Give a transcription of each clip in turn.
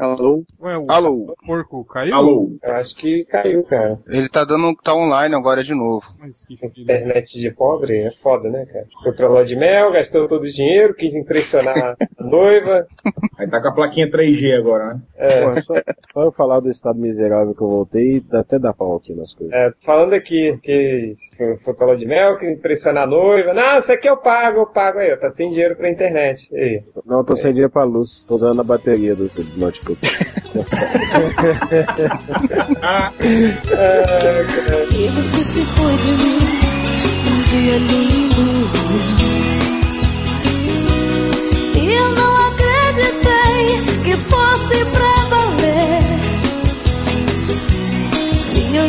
Alô? Ué, o Alô? porco caiu? Alô? Eu acho que caiu, cara. Ele tá dando. tá online agora de novo. Mas. Internet de pobre é foda, né, cara? Lua de mel, gastou todo o dinheiro, quis impressionar a noiva. Aí tá com a plaquinha 3G agora, né? É, Pô, só, só eu falar do estado miserável que eu voltei, até dá pau aqui nas coisas. é, tô falando aqui que foi, foi de mel, quis impressionar a noiva. Não, isso aqui eu pago, eu pago. Aí, ó, tá sem dinheiro pra internet. E aí? Não, eu tô sem dinheiro pra luz, tô usando a bateria do, do notebook. E você se foi de mim um dia lindo.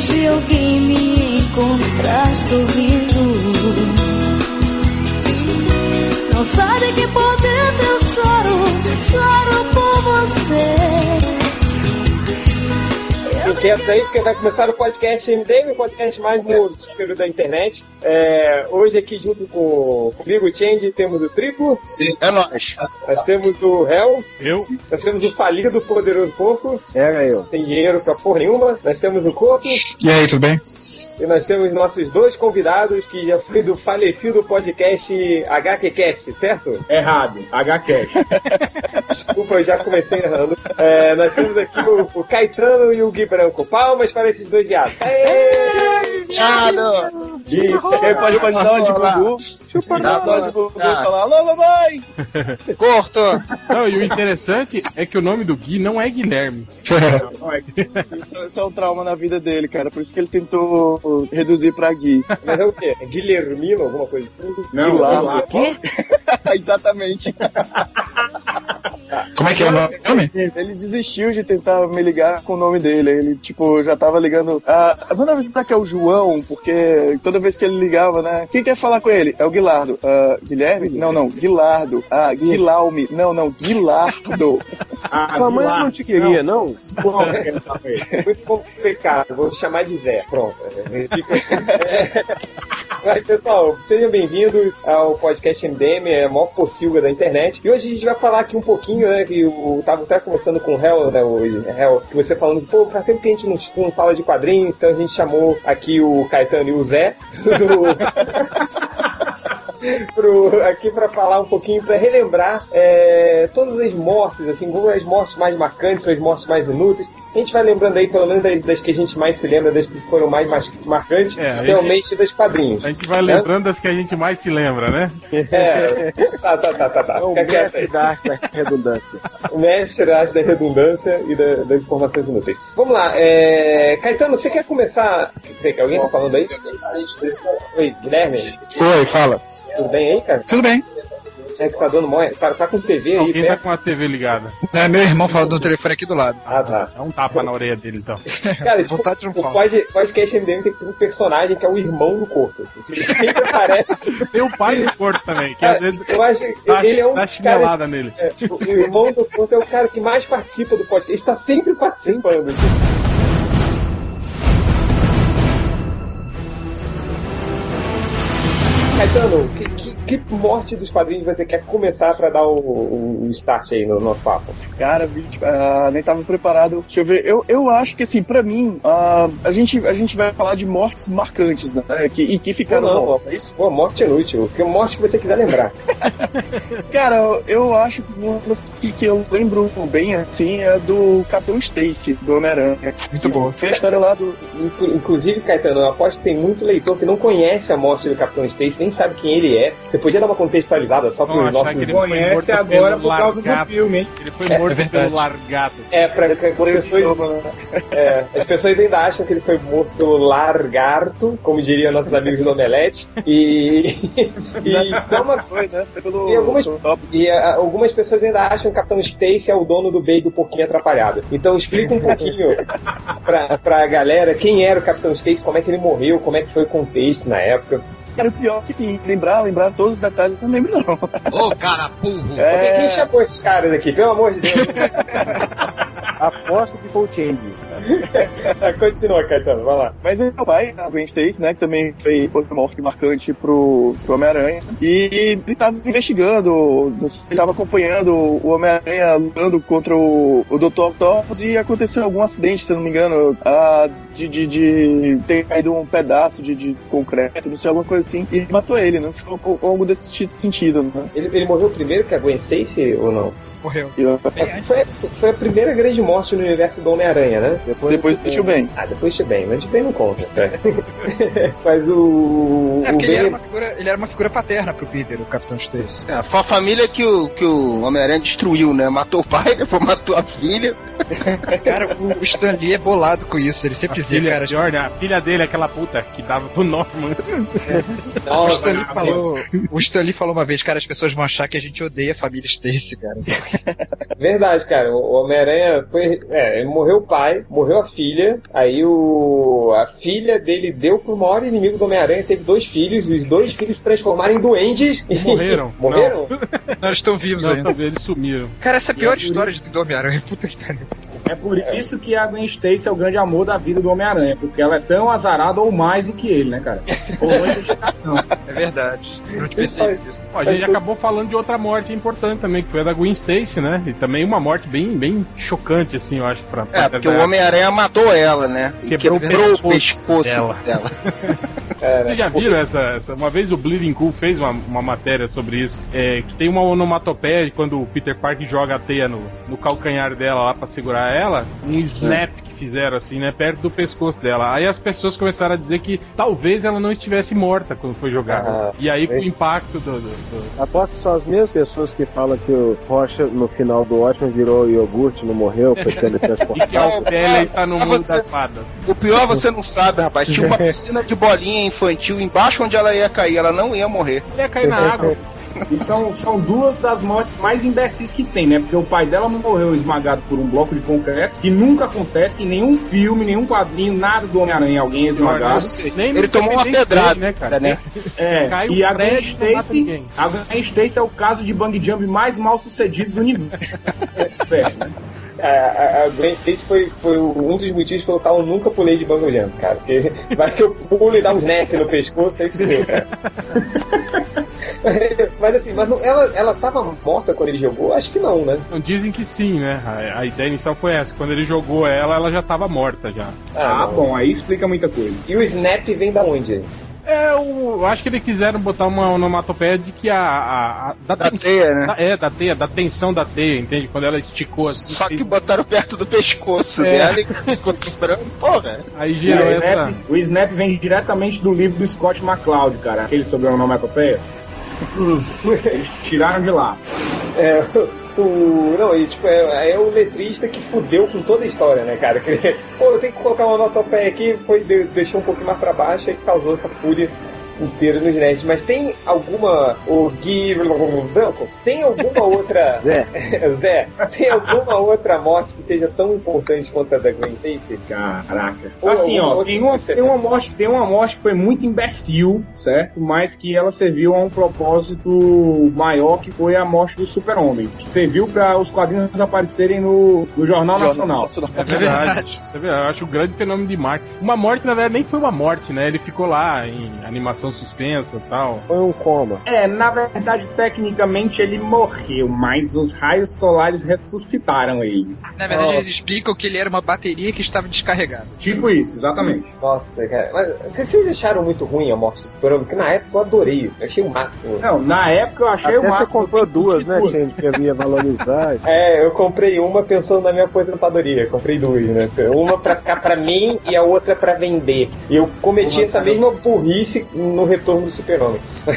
Hoje alguém me encontrar sorrindo, não sabe que por dentro eu choro, choro por você. Quietos aí, porque vai começar o podcast MDM, o podcast mais múltiplo da internet. É, hoje aqui junto com comigo, o Change, temos o Triplo, É nóis. nós temos o Hell, Eu? nós temos o falido poderoso Porco, Era eu. tem dinheiro pra porra nenhuma, nós temos o Corpo, E aí, tudo bem? E nós temos nossos dois convidados, que já foi do falecido podcast HQCast, certo? Errado. HCast. Desculpa, eu já comecei errando. É, nós temos aqui o, o Caetano e o Gui Branco. Palmas para esses dois viados. Obrigado! Gui, Quem pode o de Olá. Gugu? Dá uma de Gugu e Tá. falar, alô mamãe! Corto! Não, e o interessante é que o nome do Gui não é Guilherme. Isso, isso é um trauma na vida dele, cara. Por isso que ele tentou reduzir pra Gui. mas é o quê? É Guilhermino, alguma coisa assim? Não, Guilherme. lá. Exatamente. Como é que é o nome? Ele desistiu de tentar me ligar com o nome dele. Ele, tipo, já tava ligando. Ah, manda visitar que é o João, porque toda vez que ele ligava, né? Quem quer falar com ele? É o Guilardo. Ah, Guilherme? Não, não. Guilardo. Ah, Guilaume. Não, não. Guilardo. Ah, Sua mãe não te queria, não? É muito complicado, vou chamar de Zé. Pronto. É. Mas, pessoal, sejam bem-vindos ao podcast MDM, é a maior pocilga da internet. E hoje a gente vai falar aqui um pouquinho, né? Que eu tava até conversando com o Hel, né, hoje. Hel, que você falando, pô, faz tempo que a gente não, não fala de quadrinhos, então a gente chamou aqui o Caetano e o Zé do. Pro, aqui para falar um pouquinho, para relembrar é, todas as mortes, assim, como as mortes mais marcantes, as mortes mais inúteis. A gente vai lembrando aí, pelo menos, das, das que a gente mais se lembra, das que foram mais, mais marcantes, É, gente- realmente das quadrinhos. A gente vai lembrando das que a gente mais se lembra, né? É, tá, tá, tá, tá, tá. É o Fica quieto aí. mestre da arte da redundância. O mestre arte da redundância e da- das informações inúteis. Vamos lá, é... Caetano, você quer começar? Que alguém tá falando aí? Oi, Guilherme, Oi, fala. Tudo bem aí, cara? Tudo bem. É que tá dando mó... Tá, tá com TV aí, Alguém tá perto? com a TV ligada. É, meu irmão falando no telefone aqui do lado. Ah, tá. É um tapa na orelha dele, então. Cara, tipo, Vontade de o triunfar. pod- podcast MDM tem um personagem que é o irmão do Corto. Assim. Ele sempre aparece. Tem o pai do Porto também, que às Cara, vezes eu acho que dá, ele é um dá chinelada nele. é, o irmão do Corto é o cara que mais participa do podcast. Ele está sempre participando. Caetano, que, que, que morte dos quadrinhos você quer começar pra dar o, o start aí no nosso papo? Cara, ah, nem tava preparado. Deixa eu ver. Eu, eu acho que, assim, pra mim, ah, a, gente, a gente vai falar de mortes marcantes, né? Que, e que ficaram Não, não, mortas, é isso? Pô, morte inútil. Que morte que você quiser lembrar. Cara, eu, eu acho que uma das que, que eu lembro bem, assim, é do Capitão Stacy, do Homem-Aranha. Muito. Que é a história lá do... Inclu- Inclusive, Caetano, eu aposto que tem muito leitor que não conhece a morte do Capitão Stacy, nem sabe quem ele é. Você podia dar uma contextualizada só para os nossos... que ele Conhece agora por causa do largato. filme, hein? Ele foi É, morto é verdade. pelo largato. É, para as pessoas, é, as pessoas ainda acham que ele foi morto pelo largarto, como diriam nossos amigos do Omelete. E, e isso é uma Foi, né? Pelo... E algumas-. E ah, algumas pessoas ainda acham que o Capitão Stacy é o dono do Baby do Porquinho Atrapalhado. Então explica um pouquinho pra, pra galera quem era o Capitão Stacy, como é que ele morreu, como é que foi o contexto na época. Cara, o pior que lembrar, lembrar todos os detalhes, eu não lembro não. Ô, cara burro! Quem É, chamou esses caras aqui, pelo amor de Deus? Aposto que foi o Change. Continua, Caetano, vai lá. Mas ele é o pai, a Gwen Stacy, né? Que também foi morte marcante pro, pro Homem-Aranha. E ele tava investigando, ele tava acompanhando o Homem-Aranha lutando contra o, o Dr. Octopus e aconteceu algum acidente, se eu não me engano, ah, de, de, de ter caído um pedaço de, de concreto, não sei, alguma coisa assim, e matou ele, né? Foi algo desse sentido, né? Ele, ele morreu primeiro que a Gwen Stacy ou não? Morreu. Foi, foi a primeira grande morte no universo do Homem-Aranha, né? Depois do Tio Ben. Ah, depois de bem, mas de bem não conta. mas o. É o porque ele Ben- era, uma figura, ele era uma figura paterna pro Peter, o Capitão Stacy. É, foi a família que o, que o Homem-Aranha destruiu, né? Matou o pai, depois matou a filha. Cara, o, o Stan Lee é bolado com isso. Ele sempre dizia, cara. Jordan, a filha dele, aquela puta que dava pro Norman. O Nossa, Stan, Lee falou, o Stan Lee falou uma vez, cara, as pessoas vão achar que a gente odeia a família Stacy, cara. Verdade, cara. O Homem-Aranha foi. É, ele morreu o pai, morreu a filha. Aí o. A filha dele deu pro maior inimigo do Homem-Aranha, teve dois filhos, e os dois filhos se transformaram em duendes. e- Morreram. Morreram? Não, eles estão vivos Não, ainda. eles sumiram. Cara, essa é a pior história de do Homem-Aranha. Puta que pariu. É por isso que a Gwen Stacy é o grande amor da vida do Homem-Aranha, porque ela é tão azarada ou mais do que ele, né, cara? Ou geração. É verdade. Eu não te pensei. Ó, a gente acabou falando de outra morte importante também, que foi a da Gwen Stacy, né? E também uma morte bem, bem chocante, assim, eu acho, pra, pra É, porque o Homem-Aranha matou ela, né? E Quebrou o Quebrou, o pescoço pescoço dela. dela. Vocês já viram essa, essa? Uma vez o Bleeding Cool fez uma, uma matéria sobre isso. É, que tem uma onomatopeia de quando o Peter Parker joga a teia no, no calcanhar dela lá pra segurar ela. Um snap que fizeram assim, né? Perto do pescoço dela. Aí as pessoas começaram a dizer que talvez ela não estivesse morta quando foi jogada. Ah, e aí com é. o impacto do. do- do- Aposto que são as mesmas pessoas que falam que o Rocha no final do Watchmen virou iogurte, não morreu, foi E que a Opélia está no mundo você- das fadas. O pior você não sabe, rapaz. Tinha uma piscina de bolinha infantil embaixo onde ela ia cair. Ela não ia morrer. Ia cair na água. E são, são duas das mortes mais imbecis que tem, né? Porque o pai dela morreu esmagado por um bloco de concreto, que nunca acontece em nenhum filme, nenhum quadrinho, nada do Homem-Aranha, alguém é esmagado. Nem Ele tomou uma pedrada, né, cara? né? É, e a Gwen e não Stacy, a Gwen Stacy é o caso de bang jump mais mal sucedido do universo. É, né? A, Gwen Stacy foi, foi um dos motivos pelo qual eu nunca pulei de banco jump, cara. Porque vai que eu pulo e dá um snap no pescoço, aí fudeu, cara. mas assim, mas não- ela, ela tava morta quando ele jogou? Acho que não, né? Dizem que sim, né? A, a ideia inicial foi essa. Quando ele jogou ela, ela já tava morta já. Ah, não. bom, aí explica muita coisa. E o snap vem da onde? É, eu, eu acho que eles quiseram botar uma onomatopeia de que a. a, a- da, Da tens- teia, né? da- é, da teia, da tensão da teia, entende? Quando ela esticou assim. Só que fez- botaram perto do pescoço É. dela e ficou quebrando. Porra. Aí gerou o, essa. Snap, o Snap vem diretamente do livro do Scott McCloud, cara, aquele sobre onomatopeias. Eles tiraram de lá. É, o. Não, e tipo, é, é o letrista que fudeu com toda a história, né, cara? Que, Pô, eu tenho que colocar uma notopéia aqui, foi, de- deixou um pouquinho mais pra baixo e causou essa fúria inteira nos nerds. Mas tem alguma. O Gui Branco? Tem alguma outra. Zé, Zé, tem alguma outra morte que seja tão importante quanto a da Gwen Stacy? Caraca. Ou Assim, ó, tem uma, tem, uma morte, tem uma morte que foi muito imbecil, certo? Mas que ela serviu a um propósito maior, que foi a morte do Super-Homem. Que serviu para os quadrinhos aparecerem no, no Jornal Nacional. É verdade. Você vê, eu acho um grande fenômeno de marketing. Uma morte, na verdade, nem foi uma morte, né? Ele ficou lá em animação suspensa e tal. foi um coma. É, na verdade, tecnicamente ele morreu, mas os raios solares ressuscitaram ele. Na verdade, eles explicam que ele era uma bateria que estava descarregada. Tipo isso, exatamente. Nossa, cara. Mas vocês acharam muito ruim a morte do Super-Homem? Porque na época eu adorei isso. Eu achei o máximo. Não, na época eu achei Até o máximo. você comprou duas, né. Change, que havia valorizar. É, eu comprei uma pensando na minha aposentadoria. Comprei duas, né? Uma pra ficar pra mim e a outra pra vender. E eu cometi essa mesma burrice no retorno do Super-Homem.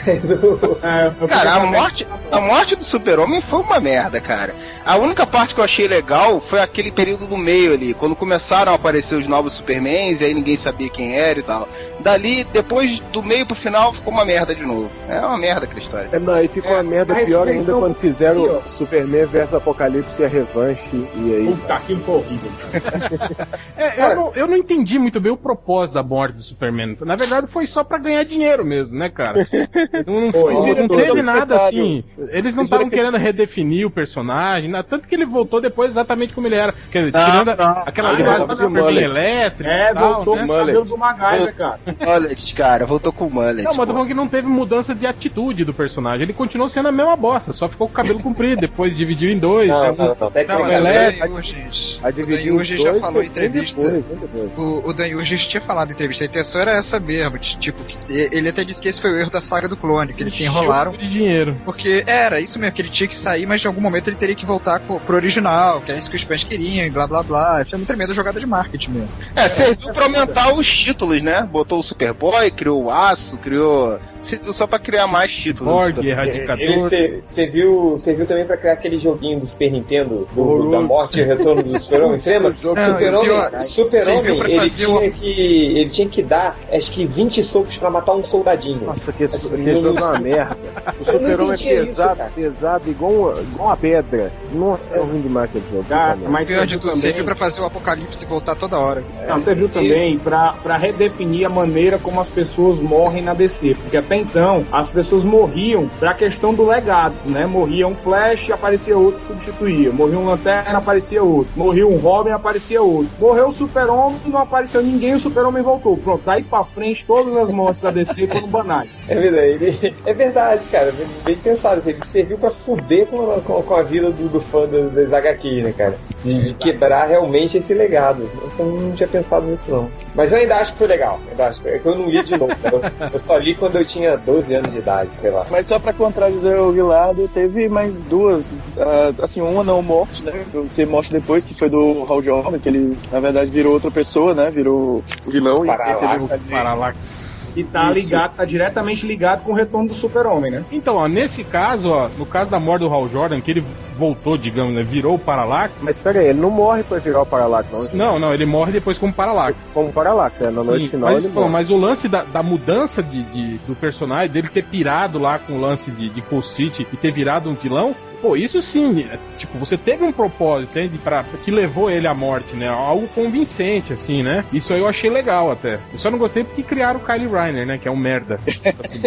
Eu Cara, a morte, a morte do super-homem foi uma merda, cara. A única parte que eu achei legal foi aquele período do meio ali, quando começaram a aparecer os novos Supermans, e aí ninguém sabia quem era e tal. Dali, depois do meio pro final, ficou uma merda de novo. É uma merda aquela história. É, não, aí ficou É, uma merda pior ainda quando fizeram pior. Superman vs Apocalipse e a revanche, e aí... Puta, aquilo foi horrível. É, eu não, eu não entendi muito bem o propósito da morte do Superman. Na verdade, foi só pra ganhar dinheiro dinheiro mesmo, né, cara? Não, não, Foi, não, não teve nada assim. Eles não estavam querendo redefinir o personagem, né? tanto que ele voltou depois exatamente como ele era. Quer dizer, Não, tirando não. aquelas Ah, frases voltou super com bem mullet. elétricas É, tal, voltou né? com o cabelo do MacGyver, cara. Mullet, cara, voltou com o mullet. Não, mas eu tô pô. falando que não teve mudança de atitude do personagem. Ele continuou sendo a mesma bosta, só ficou com o cabelo comprido, depois dividiu em dois. Não, né? não, não. Não, mas Tecnicamente, o Elétrico. Dan o já falou em entrevista. depois, bem depois. O, o Dan tinha falado em entrevista, a intenção era essa mesmo, tipo, que ele até disse que esse foi o erro da saga do clone, que eles se enrolaram, de dinheiro. porque era isso mesmo, que ele tinha que sair, mas em algum momento ele teria que voltar pro, pro original, que era isso que os fãs queriam, e blá blá blá. Foi uma tremenda jogada de marketing mesmo. É, serviu pra aumentar os títulos, né? Botou o Superboy, criou o Aço, criou. Serviu só pra criar mais títulos. Borg, ele Erradicador. ser- serviu, serviu também pra criar aquele joguinho do Super Nintendo, do, da morte e retorno do Super-Homem. Você lembra? Super-Homem, pra ele tinha o- que ele tinha que dar acho que 20 socos pra matar um soldadinho. Nossa, que Assim, jogo é uma merda. O super-homem é entendia isso, pesado, pesado, igual, uma- igual uma pedra. Nossa, é ruim demais aquele jogo. Merda. mas Pior de serviu tudo, também, serviu pra fazer o apocalipse voltar toda hora. não, serviu também pra, pra redefinir a maneira como as pessoas morrem na DC. Porque até então, as pessoas morriam pra questão do legado, né? Morria um Flash, aparecia outro que substituía. Morria um Lanterna, aparecia outro. Morria um Robin, aparecia outro. Morreu o Super-Homem, não apareceu ninguém, o Super-Homem voltou. Pronto, daí pra frente, todas as mortes da DC foram banais. É verdade, é verdade, cara. Bem, pensado. assim, Ele serviu pra fuder com, com- com a vida do, do fã das HQ, né, cara? De, de quebrar realmente esse legado. Eu não tinha pensado nisso, não. Mas eu ainda acho que foi legal. Ainda acho eu não li de novo. Eu, eu só li quando eu tinha 12 anos de idade, sei lá. Mas só pra contradizer o Guilherme, teve mais duas, ah, assim, uma não morte, né? Ser morte depois, que foi do Hal Jordan, que ele, na verdade, virou outra pessoa, né? Virou o vilão e Parallax. teve um Parallax. E tá Isso. ligado, tá diretamente ligado com o retorno do Super-Homem, né? Então, ó, nesse caso, ó, no caso da morte do Hal Jordan, que ele voltou, digamos, né, virou o Parallax. Mas pera aí, ele não morre pra virar o Parallax, não. Não, não, ele morre depois como Parallax. Como Parallax, né? Na noite Sim, final mas, ele morre. mas o lance da, da mudança de, de- do personagem, dele ter pirado lá com o lance de, de Cool City e ter virado um vilão, pô, isso sim, é, tipo, você teve um propósito, entende? Pra, que levou ele à morte, né? Algo convincente, assim, né? Isso aí eu achei legal até. Eu só não gostei porque criaram o Kylie Reiner, né? Que é um merda. Assim,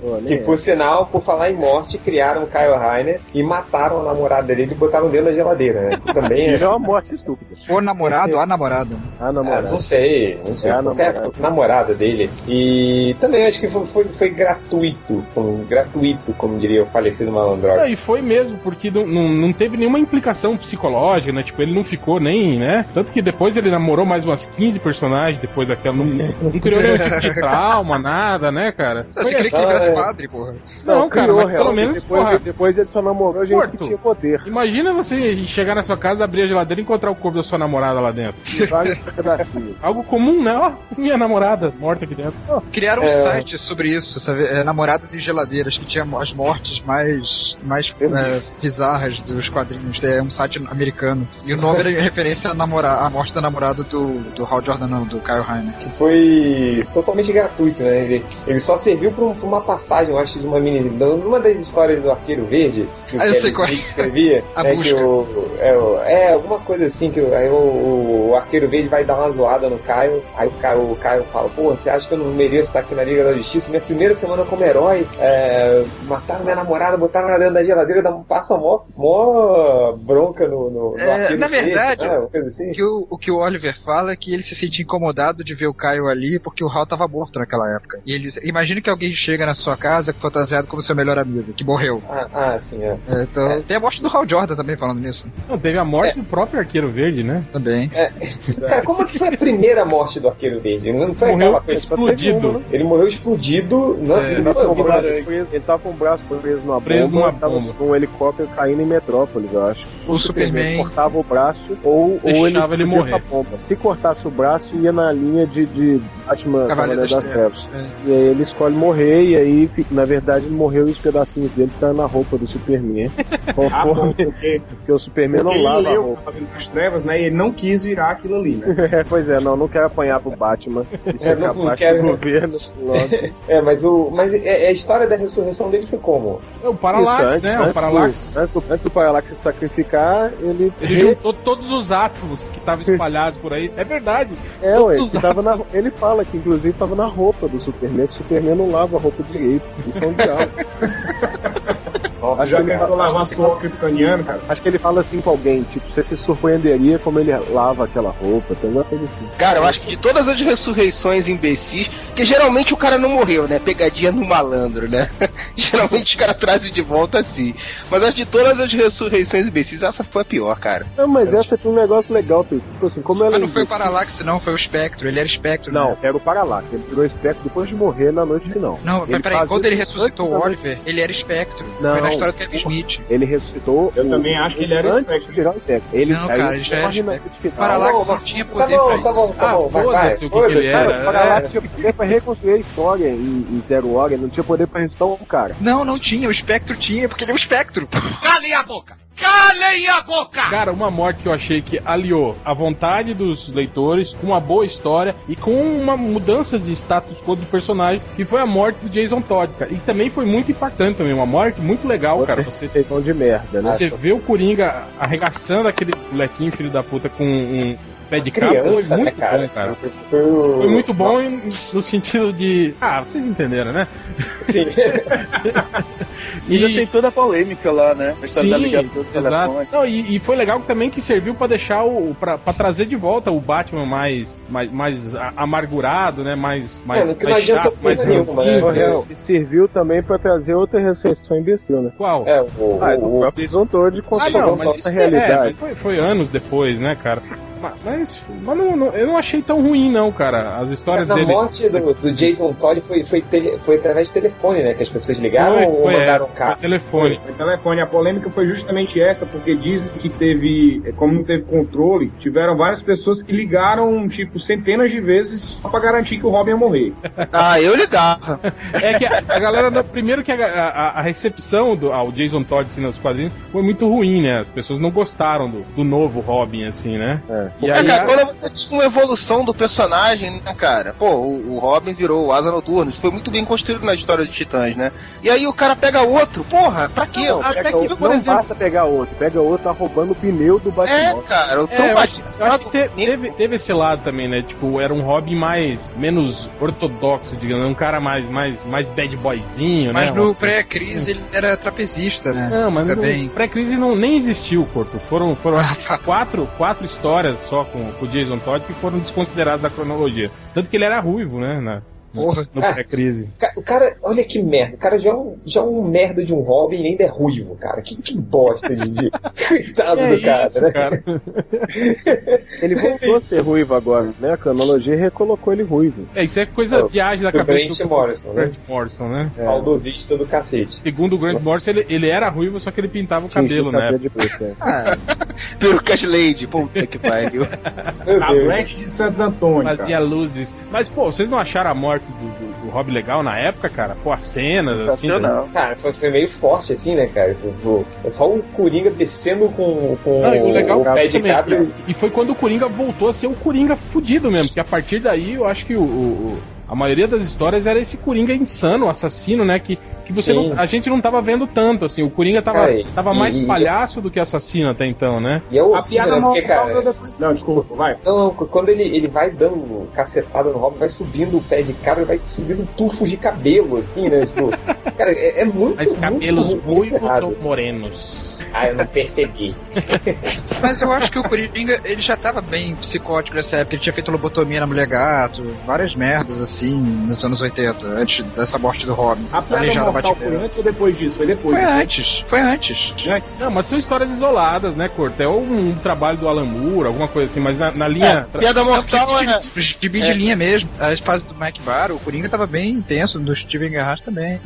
Pô, nem Que é. por sinal, por falar em morte, criaram o Kyle Rainer e mataram a namorada dele e botaram dentro da geladeira, né? Que também é é. uma morte estúpida. O namorado, a namorada. Ah, Ah, namorado. não sei, não sei. É a namorada. namorada. dele. E também acho que foi, foi, foi gratuito, como, gratuito, como diria o falecido malandro. E foi mesmo, porque não, não, não teve nenhuma implicação psicológica, né? Tipo, ele não ficou nem, né? Tanto que depois ele namorou mais umas 15 personagens depois daquela. Não, não criou nenhum tipo de trauma, nada, né, cara? Você queria que ele virasse padre, porra. Não, cara, criou, mas pelo menos, depois, porra, depois ele só namorou gente Morto. que tinha poder. Imagina você chegar na sua casa, abrir a geladeira e encontrar o corpo da sua namorada lá dentro. Algo comum, né? Ó, minha namorada morta aqui dentro. Criaram um É. site sobre isso, sabe? É, namoradas em geladeiras, que tinha as mortes mais, mais é, bizarras dos quadrinhos. É um site americano. E o nome era em referência à, namora à morte da namorada do, do Hal Jordan, não, do Kyle Reiner. Que foi totalmente gratuito, né? Ele, ele só serviu pra, um- uma passagem, eu acho, de uma menina. Numa das histórias do Arqueiro Verde, que o Ah, eu sei qual é. Escrevia, A é busca. que o. É, o- é, alguma coisa assim, que o- aí o, o Arqueiro Verde vai dar uma zoada no Caio, aí o Caio, o Caio fala, pô, você acha que eu não mereço estar aqui na Liga da Justiça? Minha primeira semana como herói, é, mataram minha namorada, botaram ela dentro da geladeira, passa mó, mó bronca no, no, no É, Arqueiro na verdade, né? Uma assim. O que o, o que o Oliver fala é que ele se sentia incomodado de ver o Kyle ali porque o Hal tava morto naquela época. E eles imagina que alguém chega na sua casa fantasiado como seu melhor amigo, que morreu. Ah, ah, sim, é. É, então, Tem a morte do Hal Jordan também falando nisso. Não, teve a morte do próprio Arqueiro Verde, né? Também. Cara, como é que foi a primeira morte do Arqueiro Verde? Não foi Morreu aquela coisa. explodido. Ele morreu explodido. Não, É. ele Ele não tava, foi com o morreu. braço preso, ele tava com o braço preso numa Preso bomba, numa tava bomba. com um helicóptero caindo em Metrópolis, eu acho. O Superman. cortava o braço ou, ou ele, Deixava ele explodia morrer. a. Se cortasse o braço, ia na linha de, de Batman Cavaleiro Cavaleiro das das Trevas. É. E aí ele escolhe morrer, e aí, na verdade, ele morreu e os pedacinhos dele estão na roupa do Superman. Ah, Conforme, porque, porque o Superman não ele lava a leu o roupa. Cavaleiro das Trevas, né? E ele não quis virar aquilo ali, né? É, pois é, não, não quero apanhar pro Batman e ser É, não- não capaz quero- do governo. Logo. É, mas, o, mas é- é a história da ressurreição dele foi como? É o Parallax, Isso, antes- né? O Parallax. Antes, do- antes do Parallax se sacrificar, ele. Ele juntou todos os átomos que estavam espalhados por aí. É verdade. É, ué, que na- ele fala que inclusive tava na roupa do Superman, que o Superman não lava a roupa direito. Isso é um diálogo. Nossa, já tentou lavar suor kryptoniano, cara. Acho que ele fala assim com alguém, tipo, você se surpreenderia como ele lava aquela roupa, tem alguma coisa assim. Cara, eu acho que de todas as ressurreições imbecis, que geralmente o cara não morreu, né? Pegadinha no malandro, né? geralmente os caras trazem de volta assim. Mas acho que de todas as ressurreições imbecis, essa foi a pior, cara. Não, mas essa tem um negócio legal. Tipo assim, como ela Mas não foi o Parallax, não, foi o Spectro. Ele era Spectro. Não, né? era o Parallax. Ele virou espectro depois de morrer na noite final. Não, Ele mas peraí, fazia quando ele ressuscitou o Oliver, ele era Spectro. Não. História do Kevin Smith. Ele ressuscitou. Eu o- também acho que ele era espectro. o espectro. Ele, Não, cara, ele já era espectro. noite final. Parallax Tá não tinha Tá poder bom, pra tá isso. bom, tá Ah, bom. Foda-se o que, ele era. O Parallax tinha poder pra reconstruir a história em, em Zero Hora, ele não tinha poder pra ressuscitar um cara. Não, não tinha. O Spectro tinha, porque ele é o Spectro. Cara, uma morte que eu achei que aliou a vontade dos leitores com uma boa história e com uma mudança de status quo do personagem, que foi a morte do Jason Todd, cara. E também foi muito impactante também, uma morte muito legal, cara. Você, de merda, né? você vê o Coringa arregaçando aquele molequinho, filho da puta, com um pé de cabo, foi Criança, né, muito cara? bom, cara. Foi, o- muito bom no sentido de. Ah, vocês entenderam, né? Sim. E ainda tem toda a polêmica lá, né? A história da Sim, ligação do exato. telefone. Não, e, e foi legal também que serviu pra deixar o. Pra, pra trazer de volta o Batman mais, mais, mais amargurado, né? Mais, mais, Mano, que não mais chato, mais nenhuma, né? E serviu também pra trazer outra ressurreição imbecil, né? Qual? É, o, Ah, do o, próprio Jason Todd Ah, não, mas é, realidade. mas foi, foi anos depois, né, cara? Mas, mas, mas não- não- eu não achei tão ruim, não, cara. As histórias Na dele. morte do, do Jason Todd foi, foi, tele- foi através de telefone, né? Que as pessoas ligaram Foi, ou foi, mandaram é, carro? foi telefone. O telefone, a polêmica foi justamente essa, porque dizem que teve, como não teve controle, tiveram várias pessoas que ligaram, tipo, centenas de vezes só pra garantir que o Robin ia morrer. Ah, eu ligava. É que a, a galera, primeiro que a, a- a recepção do, ao Jason Todd assim, nos quadrinhos foi muito ruim, né? As pessoas não gostaram do, do novo Robin, assim, né? É. E É, aí, cara, a- quando você tinha uma evolução do personagem, né, cara? Pô, o, o Robin virou o Asa Noturna. Isso foi muito bem construído na história de Titãs, né? E aí o cara pega outro. Porra, pra quê? Não, até que, outro. por não exemplo- basta pegar outro, pega outro, tá roubando o pneu do É, Batman. cara, o É, eu acho, batido. eu acho que te- teve, teve esse lado também, né? Tipo, era um Robin mais menos ortodoxo, digamos, um cara mais mais mais bad boyzinho, Mas né? no pré-crise ele era trapezista, né? Não, mas Também. no pré-crise não nem existiu, Corpo. Foram, foram Ah, tá. quatro, quatro histórias só com, com o Jason Todd que foram desconsideradas da cronologia. Tanto que ele era ruivo, né? Na, Porra. no Ah. pré-crise. O cara, olha que merda. O cara já é um, já é um merda de um Robin e ainda é ruivo, cara. Que, que bosta de. de... Coitado É do cara, isso, né? cara. Ele voltou a ser ruivo agora, né? A cronologia recolocou ele ruivo. É, isso é coisa Do- viagem da do cabeça Grant Morrison, né? Grant Morrison, né? É. Saudosista do cacete. Segundo o Grant Morrison, ele, ele era ruivo, só que ele pintava o cabelo, né? Ah, Perucas Lady. Puta que pariu. Deus. Black de Santo Antônio, Fazia cara. luzes. Mas, pô, vocês não acharam a morte do, do, do Rob legal na época, cara? Pô, as cenas, assim. Sensacional. Cara, foi, foi meio forte assim, né, cara? Tipo, é só o Coringa descendo com, com Não, e o legal o foi pé de cabra. E foi quando o Coringa voltou a ser o Coringa fudido mesmo. Porque a partir daí eu acho que o, o- o- a maioria das histórias era esse Coringa insano, assassino, né? Que, que você não, a gente não tava vendo tanto, assim. O Coringa tava, Cara, e- tava mais e- palhaço do que assassino até então, né? E é A piada né? Porque, cara. depois... Não, desculpa, vai. Não, quando ele, ele vai dando cacetada no Robin, vai subindo o pé de cabra, vai subindo tufos de cabelo, assim, né? Tipo, cara, é, é muito. Mas cabelos muito ruivos ou morenos? Ah, eu não percebi. mas eu acho que o Coringa, ele já tava bem psicótico nessa época. Ele tinha feito lobotomia na Mulher Gato, várias merdas assim, nos anos 80, antes dessa morte do Robin. A piada mortal foi antes ou depois disso? Foi depois. Foi né? antes, foi antes. Antes. Não, mas são histórias isoladas, né, Corto? É um, um trabalho do Alan Moore, alguma coisa assim, mas na, na linha. Piada mortal é. de, de, de É. linha mesmo. As fases do Mike Barr, o Coringa tava bem intenso, do Steven Garras também.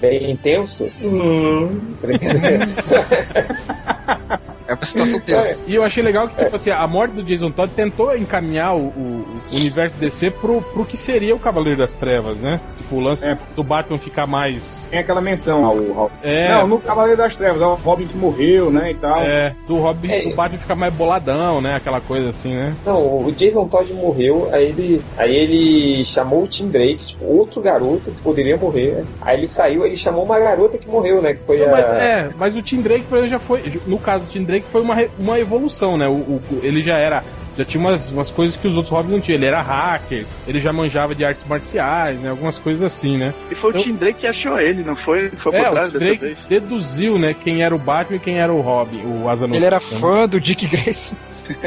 Bem intenso. Hum. É uma situação tensa. E eu achei legal que, tipo assim, a morte do Jason Todd tentou encaminhar o, o- o universo DC pro, pro que seria o Cavaleiro das Trevas, né? Tipo, o lance É. do Batman ficar mais. Tem aquela menção ao, ao- É, Não, no Cavaleiro das Trevas, é o Robin que morreu, né, e tal. é, do Robin, É. do Batman ficar mais boladão, né? Aquela coisa assim, né? Não, o Jason Todd morreu, aí ele, aí ele chamou o Tim Drake, tipo, outro garoto que poderia morrer. Aí ele saiu, aí ele chamou uma garota que morreu, né? Que foi Não, a. mas, é, mas o Tim Drake por exemplo, já foi. No caso do Tim Drake foi uma, uma evolução, né? O, o- ele já era. Já tinha umas, umas coisas que os outros Robins não tinham. Ele era hacker, ele já manjava de artes marciais, né? Algumas coisas assim, né? E foi Eu- o Tim Drake que achou ele, não foi? Foi por É, trás o dessa Drake vez. deduziu, né, quem era o Batman e quem era o Robin, o Asa Ele era fã do Dick Grayson.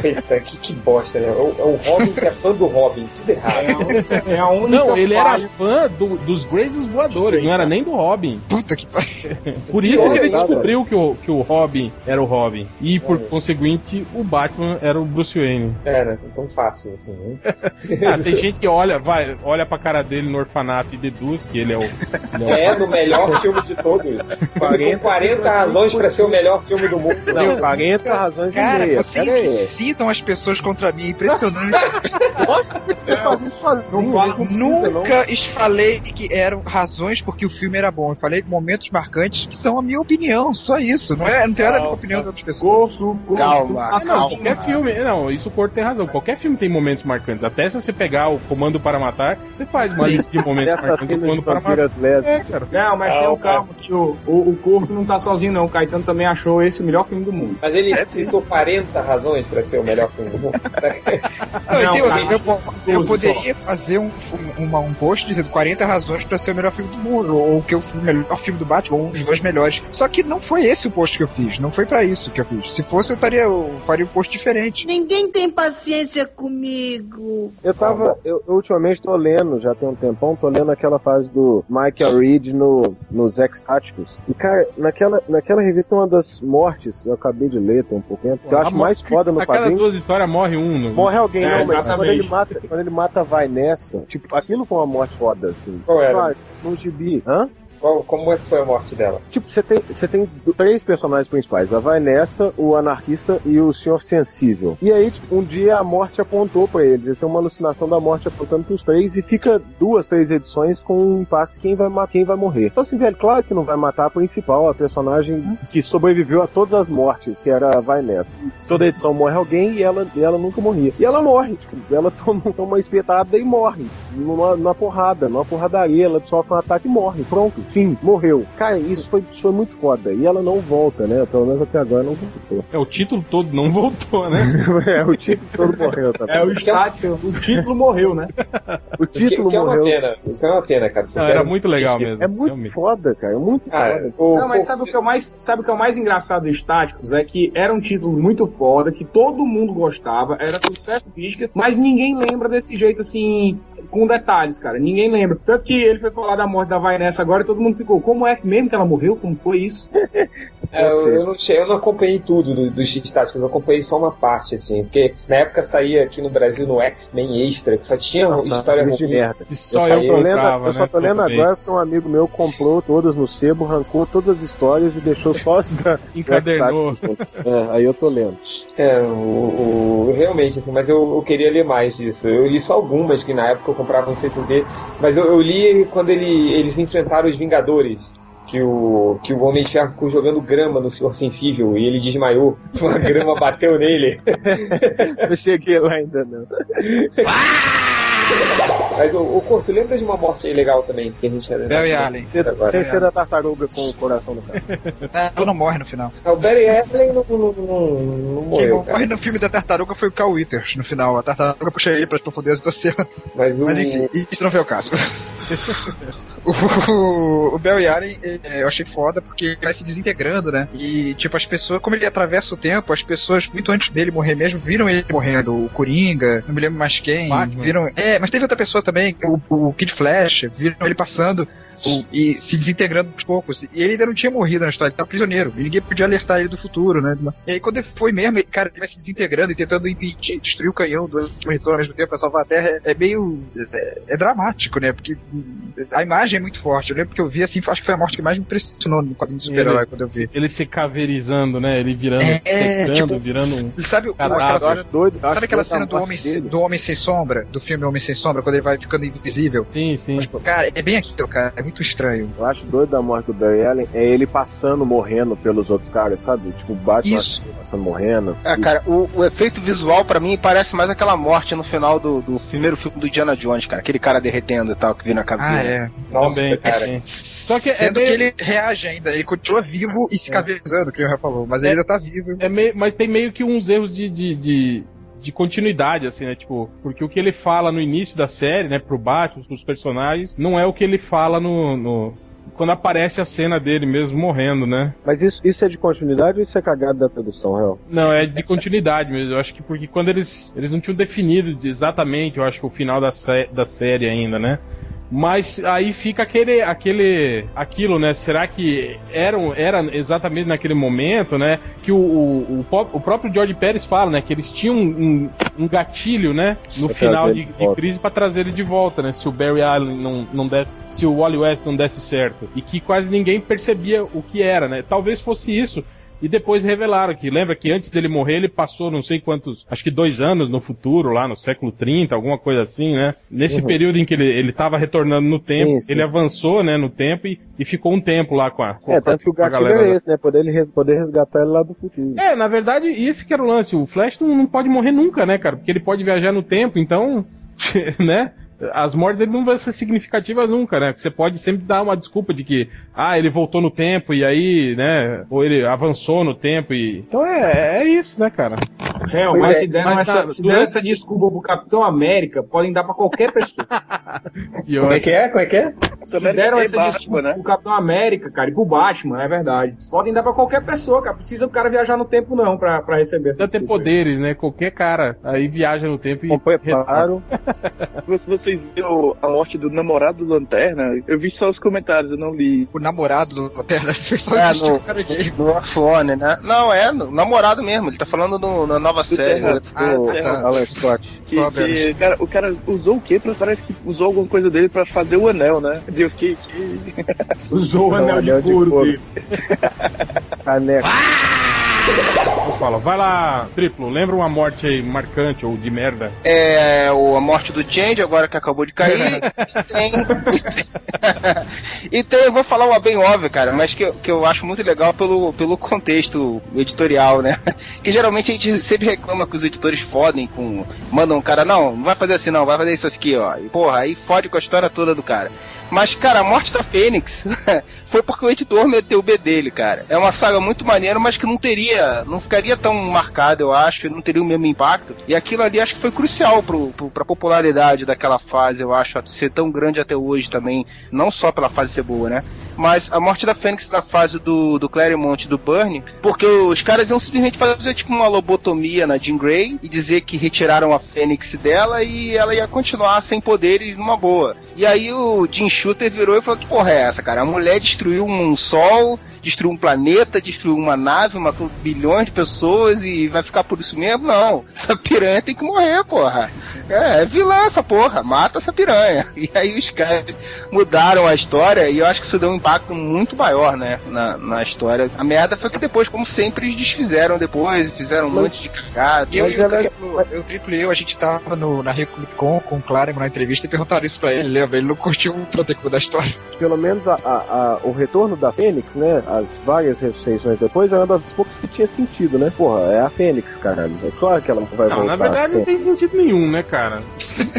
Eita, que, que bosta, né? É o, é o Robin que é fã do Robin, tudo errado. É a única Não, ele era falha- fã do- dos Greys dos Voadores, não era nem do Robin. Puta que pariu. Por isso que ele descobriu que o, que o Robin era o Robin. E, por conseguinte, o Batman era o Bruce Wayne. É, né? Tão fácil assim, né? Ah, tem gente que olha, vai, olha pra cara dele no orfanato e deduz que ele é o. ele é É, no melhor filme de todos. 40, 40 razões pra ser o melhor filme do mundo. Não, 40 razões Cara, e meia. vocês Pera aí. incitam as pessoas contra mim, impressionante. Você faz isso sozinho, Não fala- não precisa, não. Nunca falei que eram razões porque o filme era bom. Eu falei momentos marcantes que são a minha opinião, só isso. Não, é, não tem nada a ver com a opinião de outras pessoas. Corso, corso, Calma, Não, qualquer cara. filme. Não, isso o Tem razão. Qualquer filme tem momentos marcantes. Até se você pegar o Comando para Matar, você faz uma lista de momentos marcantes do Comando para Matar. É, cara. Não, mas Ah, tem o um calma que o, o, o Corto não tá sozinho, não. O Caetano também achou esse o melhor filme do mundo. Mas ele citou 40 razões pra ser o melhor filme do mundo. Não, Não, eu, po- eu Doze poderia fazer um, um, um post dizendo 40 razões pra ser o melhor filme do mundo, ou que o melhor filme do Batman, ou um dos dois melhores. Só que não foi esse o post que eu fiz, não foi pra isso que eu fiz. Se fosse, eu, estaria, eu faria um post diferente. Ninguém tem paciência comigo. Eu tava, eu, eu ultimamente tô lendo, já tem um tempão, tô lendo aquela fase do Michael Reed no, nos Ex-Táticos. E, cara, naquela, naquela revista, uma das mortes, eu acabei de ler tem um pouquinho, que eu acho mais foda no A cada quadrinho. duas histórias morre um. No... Morre alguém, É, não, mas quando exatamente. ele mata, quando ele mata vai nessa, tipo, aquilo foi uma morte foda, assim. Qual era? Ah, num gibi. Hã? Qual, como é que foi a morte dela? Tipo, você tem, você tem três personagens principais, a Vanessa, o anarquista e o senhor sensível. E aí, tipo, um dia a morte apontou pra eles, eles têm uma alucinação da morte apontando pros três e fica duas, três edições com um impasse quem vai, quem vai morrer. Então assim, velho, claro que não vai matar a principal, a personagem que sobreviveu a todas as mortes, que era a Vanessa. Toda edição morre alguém e ela, e ela nunca morria. E ela morre, tipo, ela toma, toma uma espetada e morre. Numa, numa porrada, numa porradaria, ela sofre um ataque e morre. Pronto, fim, morreu. Cara, isso foi, isso foi muito foda. E ela não volta, né? Pelo menos até agora não voltou. É, o título todo não voltou, né? é, o título todo morreu, tá? É o estático, o título morreu, né? O Que, título que é uma morreu. pena. Que é uma pena, cara. Não, era muito legal esse- mesmo. É muito realmente. foda, cara. É muito Cara, foda. o, Não, mas sabe o que é o mais, sabe o que é o mais engraçado dos estáticos? É que era um título muito foda, que todo mundo gostava, era sucesso física, mas ninguém lembra desse jeito assim, com detalhes, cara. Ninguém lembra. Tanto que ele foi falar da morte da Vanessa agora e todo mundo ficou, como é que mesmo que ela morreu? Como foi isso? É, eu, eu não, che- eu não acompanhei tudo do- dos X-Táticos, eu acompanhei só uma parte, assim, porque na época saía aqui no Brasil no X-Men Extra, que só tinha Nossa, história de merda. Que só eu, eu, só tô lendo, eu só né, tô lendo todo agora porque um amigo meu comprou todas no sebo, arrancou todas as histórias e deixou só as da Encadernou. É, aí eu tô lendo. É, o, o- realmente, assim, mas eu, eu queria ler mais disso. Eu li só algumas que na época eu comprava no C2D, mas eu, eu li quando ele- eles enfrentaram os Vingadores. Que o, que o Homem de Ferro ficou jogando grama no Senhor Sensível e ele desmaiou. A grama bateu nele. Eu cheguei lá ainda não. Mas o, o Corto, lembra de uma morte aí legal também? Que a gente Bel e Allen. Sem ser da tartaruga com o coração no cara. Ela não morre no final. O Barry Allen não, não, não, não Quem morreu. cara. morre no filme da tartaruga foi o Carl Withers no final. A tartaruga puxa ele para as profundezas do oceano. Mas, o, Mas enfim, isso não foi o caso. o, o Bel e Allen, eh, eu achei foda porque ele vai se desintegrando, né? E, tipo, as pessoas, como ele atravessa o tempo, as pessoas, muito antes dele morrer mesmo, viram ele morrendo. O Coringa, não me lembro mais quem. Batman. Viram. É, mas teve outra pessoa também, o, o Kid Flash, viram ele passando. E se desintegrando aos poucos. E ele ainda não tinha morrido na história, ele tá prisioneiro. E ninguém podia alertar ele do futuro, né? E aí quando ele foi mesmo, ele, cara, ele vai se desintegrando e tentando impedir, destruir o canhão do monitor ao mesmo tempo pra salvar a Terra, é, é meio. É, é dramático, né? Porque hum, a imagem é muito forte. Eu lembro que eu vi assim, acho que foi a morte que mais me impressionou no quadrinho de super-herói quando eu vi. Ele se caveirizando, né? Ele virando, É, secando, tipo, virando um. Sabe, o- aquela cena, Doido, sabe aquela que cena a do homem, dele- do homem Sem Sombra? Do filme Homem Sem Sombra, quando ele vai ficando invisível? Sim, sim. Tipo, cara, é bem aquilo, cara. É muito estranho. Eu acho doido da morte do Barry Allen é ele passando, morrendo pelos outros caras, sabe? Tipo, Batman Isso. passando, morrendo. É, cara, o, o efeito visual pra mim parece mais aquela morte no final do, do primeiro filme do Indiana Jones, cara. Aquele cara derretendo e tal, que vira na cabeça. Ah, é. Nossa, Também, cara. sim. Só que é Sendo meio- que ele reage ainda, ele continua vivo e se cavezando, que o já falou, mas ele ainda tá vivo. É meio, mas tem meio que uns erros de, de, de, de continuidade, assim, né? Tipo, porque o que ele fala no início da série, né, pro Batman, pros personagens, não é o que ele fala no. no- quando aparece a cena dele mesmo morrendo, né? Mas isso, isso é de continuidade ou isso é cagado da tradução, real? Não, é de continuidade mesmo. Eu acho que porque quando eles. Eles não tinham definido de- exatamente, eu acho que o final da, sé- da série ainda, né? Mas aí fica aquele, aquele, aquilo, né? Será que eram, era exatamente naquele momento, né? Que o, o, o, próprio George Pérez fala, né? Que eles tinham um, um gatilho, né? No Pra final de, de crise para trazer ele de volta, né? Se o Barry Allen não, não desse, se o Wally West não desse certo e que quase ninguém percebia o que era, né? Talvez fosse isso. E depois revelaram que, lembra que antes dele morrer, ele passou não sei quantos, acho que dois anos no futuro, lá no século 30, alguma coisa assim, né? Nesse Uhum. período em que ele, ele tava retornando no tempo, ele avançou, né, no tempo e, e ficou um tempo lá com a, com É, a- tanto que o gatilho galera é esse, né? Poder, ele res- poder resgatar ele lá do futuro. É, na verdade, esse que era o lance. O Flash não, não pode morrer nunca, né, cara? Porque ele pode viajar no tempo, então, né? As mortes dele não vão ser significativas nunca, né? Você pode sempre dar uma desculpa de que, ah, ele voltou no tempo e aí, né? Ou ele avançou no tempo e. Então é, é isso, né, cara? Real, Pois mas é, se der, mas essa, tá- se der essa desculpa pro Capitão América, podem dar pra qualquer pessoa. Como é que é? Como é que é? Se deram essa Batman, desculpa né? pro Capitão América, cara, e pro Batman, é verdade. Podem dar pra qualquer pessoa, cara. Precisa o cara viajar no tempo, não, pra, pra receber essa precisa ter poderes, né? Qualquer cara aí viaja no tempo e. Com preparo. Vocês viram a morte do namorado do Lanterna, eu vi só os comentários, eu não li. O namorado do Lanterna fez só É, no- cara gay. No iPhone, né? Não, é, no, namorado mesmo. Ele tá falando no- na nova série. Terra. né? Ah, o tá. Alan Scott. Que, que, cara, o cara usou o quê? Parece que usou alguma coisa dele pra fazer o anel, né? Deus, que. que... Usou o Não, anel, anel de de couro dele. Caneca. Eu falo, vai lá, triplo, lembra uma morte aí marcante ou de merda? É o, a morte do Change, agora que acabou de cair. e tem. e tem, eu vou falar uma bem óbvia, cara, mas que, eu- que eu acho muito legal pelo, pelo contexto editorial, né? Que geralmente a gente sempre reclama que os editores fodem com. Mandam um cara, não, não vai fazer assim não, vai fazer isso aqui, ó. E porra, aí fode com a história toda do cara. Mas, cara, a morte da Fênix foi porque o editor meteu o B dele, cara. É uma saga muito maneira, mas que não teria, não ficaria tão marcada, eu acho, não teria o mesmo impacto. E aquilo ali acho que foi crucial pro, pro, pra popularidade daquela fase, eu acho, ser tão grande até hoje também. Não só pela fase ser boa, né? Mas a morte da Fênix na fase do, do Claremont e do Burnie, porque os caras iam simplesmente fazer tipo uma lobotomia na Jean Grey e dizer que retiraram a Fênix dela e ela ia continuar sem poderes numa boa. E aí o Jim Shooter virou e falou: Que porra é essa, cara? A mulher destruiu um sol, destruiu um planeta, destruiu uma nave, matou bilhões de pessoas e vai ficar por isso mesmo? Não. Essa piranha tem que morrer, porra. É, é vilã essa porra, mata essa piranha. E aí os caras mudaram a história e eu acho que isso deu um impacto muito maior, né, na, na história. A merda foi que depois, como sempre, eles desfizeram depois, fizeram um monte de cagada. Eu, eu, eu, eu, triplo e eu, a gente tava no, na Rio Comic Con com o Claremont na entrevista e perguntaram isso pra ele, lembra? Ele não curtiu o Troteco da história. Pelo menos a, a- a- o retorno da Fênix, né? As várias ressurreições depois é uma das poucas que tinha sentido, né? Porra, é a Fênix, caralho. É claro que ela não vai Não, voltar. na verdade não tem sentido nenhum, né, cara?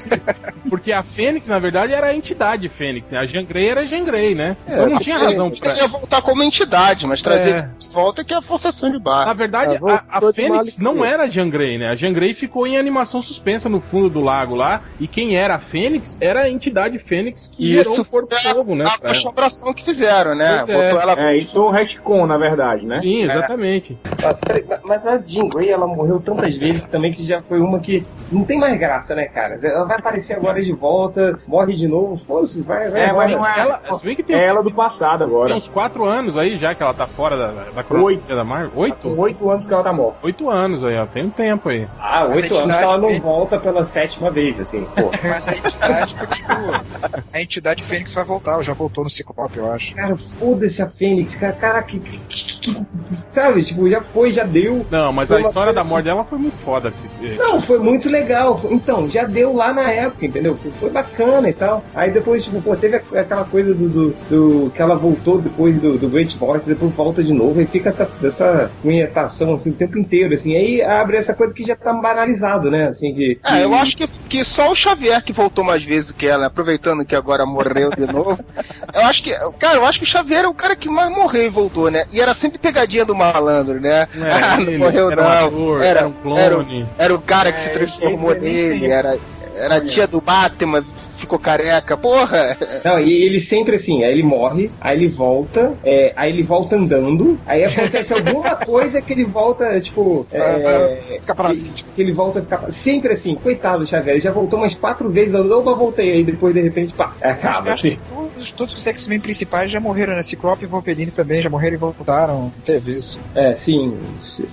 Porque a Fênix, na verdade, era a entidade Fênix, né? A Jean Grey era a Jean Grey, né? É, então não tinha razão pra. ia voltar como entidade, mas trazer É. de volta que é a forçação de barra. Na verdade, Ah, voltou a, a Fênix não era a Jean Grey, né? A Jean Grey ficou em animação suspensa no fundo do lago lá. E quem era a Fênix era a entidade Fênix que E gerou isso o corpo foi fogo, né? a assombração que fizeram, né? Pois é. Botou ela É, isso é o retcon, na verdade, né? Sim, exatamente. Nossa, peraí, mas- a Jean Grey, ela morreu tantas vezes também que já foi uma que não tem mais graça, né, cara? ela vai aparecer agora de volta, morre de novo, foda-se, vai, vai. É, não é Ela, ela. se bem que tem, É ela do passado tem agora. uns 4 anos aí já que ela tá fora da, da cronologia da Marvel. Com 8? oito anos que ela tá morta. 8 anos aí, ó. Tem um tempo aí. Ah, oito anos que ela não volta pela sétima vez, assim, pô. Mas a entidade continua. A entidade Fênix vai voltar, já voltou no Ciclope, eu acho. Cara, foda-se a Fênix, cara, cara, que, que- sabe, tipo, já foi, já deu. Não, mas a história da morte dela foi muito foda. filho. Não, foi muito legal. Então, já deu lá na época, entendeu? Foi, foi bacana e tal. Aí depois, tipo, pô, teve aquela coisa do, do, do- que ela voltou depois do, do Great Voice, depois volta de novo, e fica essa, essa punhetação assim o tempo inteiro, assim. Aí abre essa coisa que já tá banalizado, né? Assim, que. É, que- eu acho que, que só o Xavier que voltou mais vezes do que ela, aproveitando que agora morreu de novo. Eu acho que, cara, eu acho que o Xavier é o cara que mais morreu e voltou, né? E era sempre pegadinha do malandro, né? Não ah, era não ele, morreu era um não. ator, era, era um era, o- clone. era o cara que É, se transformou nem nele, era, era a tia do Batman, ficou careca, porra! Não, e ele sempre assim, aí ele morre, aí ele volta, é, aí ele volta andando, aí acontece alguma coisa que ele volta, tipo. É, Fica pra que, que ele volta a ficar. Sempre assim, coitado do Xavier, ele já voltou umas quatro vezes, eu opa, voltei, aí depois de repente, pá, acaba assim. Todos, todos os X-Men principais já morreram, né? Ciclope e Wolverine também já morreram e voltaram. Teve isso. É, sim,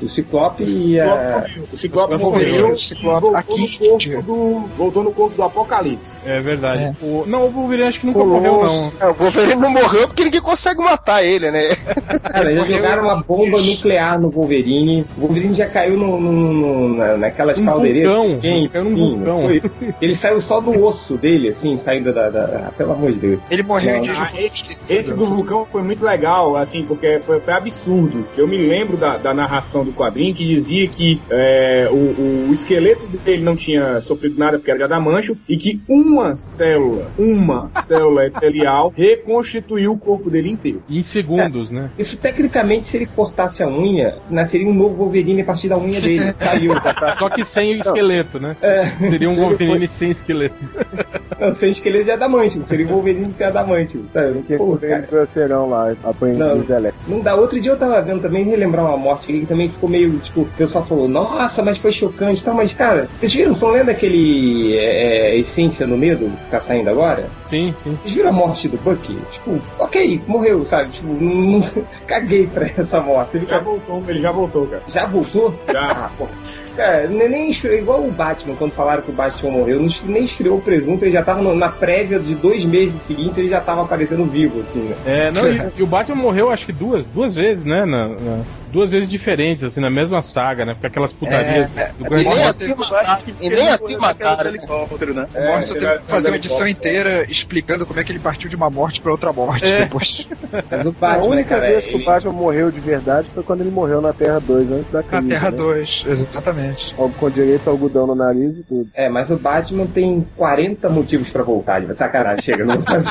o Ciclope e a. O Ciclope morreu morreu, e Ciclope voltou aqui, no, corpo do, voltou no corpo do Apocalipse. É verdade. É. O, não, o Wolverine acho que nunca Colosso. morreu, não. É, o Wolverine não morreu porque ninguém consegue matar ele, né? Cara, já morreu jogaram uma bomba nuclear no Wolverine. O Wolverine já caiu no, no- no- na, naquelas Um caldeireiras. vulcão, quentes, caiu num vulcão. foi. Ele saiu só do osso dele, assim, saindo da. da- da- pelo amor de Deus. Ele morreu Não, de Ah, esse, esse do vulcão foi muito legal, assim, porque foi, foi absurdo. Eu me lembro da, da narração do quadrinho que dizia que é, o, o esqueleto dele não tinha sofrido nada porque era de adamantium e que uma célula, uma célula epitelial reconstituiu o corpo dele inteiro. Em segundos, né? Isso, tecnicamente, se ele cortasse a unha, nasceria um novo Wolverine a partir da unha dele. Saiu. Só que sem o esqueleto, né? É, Seria um Wolverine sem esqueleto. não, sem esqueleto de adamantio. Seria um Wolverine sem adamantio. Sabe? Que Pô, foi cara. ele grosseirão lá, apanhando Não. luz elétrica. Não dá. Outro dia eu tava vendo também, relembrar uma morte que também ficou meio, tipo, o pessoal falou, nossa, mas foi chocante e tal, mas, cara, vocês viram, estão lendo aquele é, é, Essência no Medo que tá saindo agora? Sim, sim. Vocês viram a morte do Bucky? Tipo, ok, morreu, sabe? Tipo, não, não- caguei pra essa morte. Ele Já voltou, ele já voltou, cara. já voltou? Já. Ah, pô. Cara, nem nem esfriou, igual o Batman, quando falaram que o Batman morreu, nem esfriou o presunto, ele já tava na prévia de dois meses seguintes, ele já tava aparecendo vivo, assim, né? É, não, e, e o Batman morreu acho que duas, duas vezes, né? Na, na- duas vezes diferentes, assim, na mesma saga, né? Porque aquelas putarias do E Grande nem assim mataram, e nem assim mataram. né? Helicóptero, né? O Morrison ele teve vai que fazer uma edição inteira explicando como é que ele partiu de uma morte pra outra morte É. depois. Mas o a Batman, única cara, vez que ele- o Batman morreu de verdade foi quando ele morreu na Terra 2, antes da Na crise. Terra né? 2, exatamente. Com direito a algodão no nariz e tudo. É, mas o Batman tem 40 motivos pra voltar, de sacanagem, chega, não sacanagem.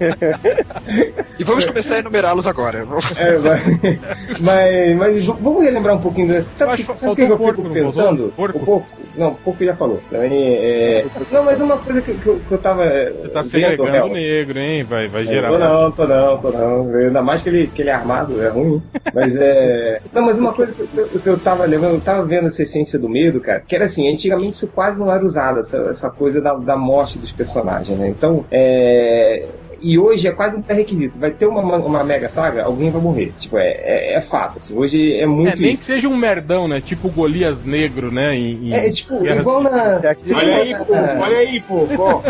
E vamos começar a enumerá-los agora. É, mas, mas, mas vamos relembrar um pouquinho. Da... Sabe o que, sabe o que eu fico pensando? Porco? O porco. Não, o porco já falou. Também, é... Não, mas uma coisa que, que eu, que eu tava. Você tá segregando o negro, hein? Vai, vai gerar. Tô não, tô não, tô não. Ainda mais que ele, que ele é armado, é ruim. Mas é. Não, mas uma coisa que eu, que eu tava lembrando, eu tava vendo essa essência do medo, cara, que era assim, antigamente isso quase não era usado, essa, essa coisa da, da morte dos personagens, né? Então, é. E hoje é quase um pré-requisito. Vai ter uma, uma mega saga, alguém vai morrer. Tipo, é, é, é fato. Assim. Hoje é É, muito nem isso. que seja um merdão, né? Tipo o Golias negro, né? Em, em É, tipo, igual na. Olha aí, pô, olha aí, pô.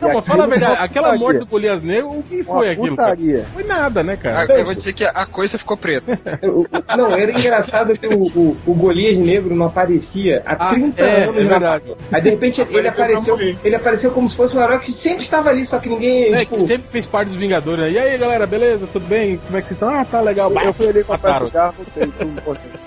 Não, mas fala a verdade, aquela morte do Golias negro, o que foi Uma aquilo? Foi nada, né, cara? Ah, Eu vou dizer que a coisa ficou preta. Não, era engraçado que o, o, o Golias Negro não aparecia há Ah, 30 é, anos é na. Aí de repente ele Apareceu ele apareceu como se fosse um herói que sempre estava ali, só que ninguém. É, tipo, que sempre fez parte dos Vingadores, né? E aí, galera, beleza? Tudo bem? Como é que vocês estão? Ah, tá legal. Eu, eu fui ali comprar Mataram. cigarro, voltei, tudo.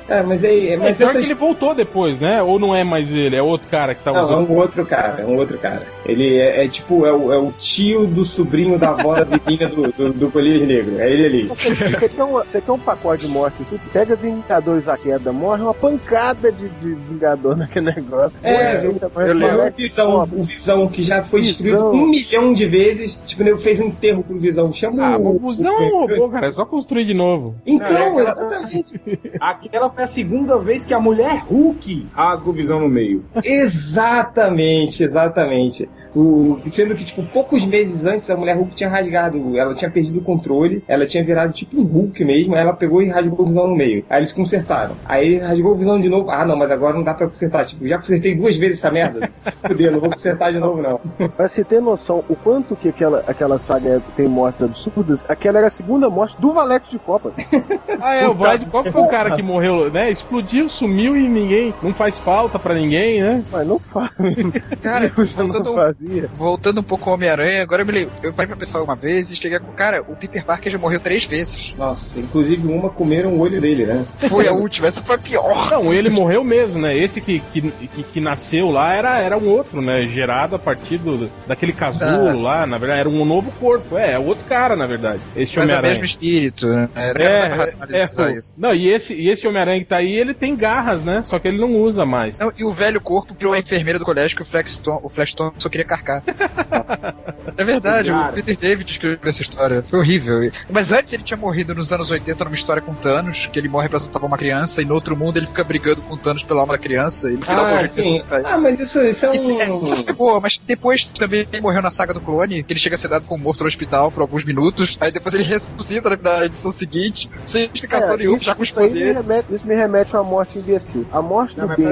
É, mas aí. É, Mas pior essas... que ele voltou depois, né? Ou não é mais ele, é outro cara que tá Não, é usando. um outro cara, é um outro cara. Ele é, é tipo, é o, é o tio do sobrinho da avó da vizinha do, do, do Golias Negro. É ele ali. Você quer, um, você quer um pacote de morte e tudo? Pega Vingadores à queda, morre uma pancada de, de Vingador naquele negócio. É, Morre, eu, eu lembro. O Visão, o Visão que já foi destruído um milhão de vezes. Tipo, ele fez um enterro pro Visão. Chama Ah, o. o Fusão é um robô, cara. É só construir de novo. Então, Não, é exatamente. Aquela foi a segunda vez que a mulher Hulk rasga o visão no meio. Exatamente, exatamente. O, sendo que, tipo, poucos meses antes a mulher Hulk tinha rasgado, ela tinha perdido o controle, ela tinha virado tipo um Hulk mesmo, aí ela pegou e rasgou o visão no meio. Aí eles consertaram. Aí rasgou o visão de novo. Ah, não, mas agora não dá pra consertar. Tipo, já consertei duas vezes essa merda. Fudeu, não vou consertar de novo, não. Pra você ter noção o quanto que aquela, aquela saga tem mortes absurdas, aquela era a segunda morte do Valete de Copa. Ah, é, o Vlad qual que foi o cara que morreu, né? Explodiu, sumiu e ninguém. Não faz falta pra ninguém, né? Mas não faz. Cara, Eu já não voltando, fazia. voltando um pouco ao Homem-Aranha, agora eu me lembro. Eu parei pra pensar uma vez e cheguei com. Cara, o Peter Parker já morreu três vezes. Nossa, inclusive uma comeram o olho dele, né? Foi a última, essa foi a pior. Não, ele morreu mesmo, né? Esse que, que, que, que nasceu lá era, era um outro, né? Gerado a partir do, daquele casulo lá, na verdade, era um novo corpo. É, é outro cara, na verdade. Esse Mas é o Homem-Aranha. mesmo espírito, né? Era É, é, racionalizar é, isso. não, e esse, e esse Homem-Aranha que tá aí, ele tem garras, né? Só que ele não usa mais. Não, e o velho corpo virou a enfermeira do colégio que o Flexton, o Flashton só queria carcar. é verdade, o Peter David escreveu essa história. Foi horrível. Mas antes ele tinha morrido nos anos 80 numa história com Thanos, que ele morre pra salvar uma criança, e no outro mundo ele fica brigando com Thanos pela alma da criança. E no final Ah, ah, sim. Ah, mas isso, isso é um. É, boa, mas depois também ele morreu na saga do clone, que ele chega a ser dado como morto no hospital por alguns minutos, aí depois ele ressuscita na- edição seguinte, sem explicação nenhuma, já com os isso, aí me poderes. remete, isso me remete a uma morte imbecil. A morte Não, do Ben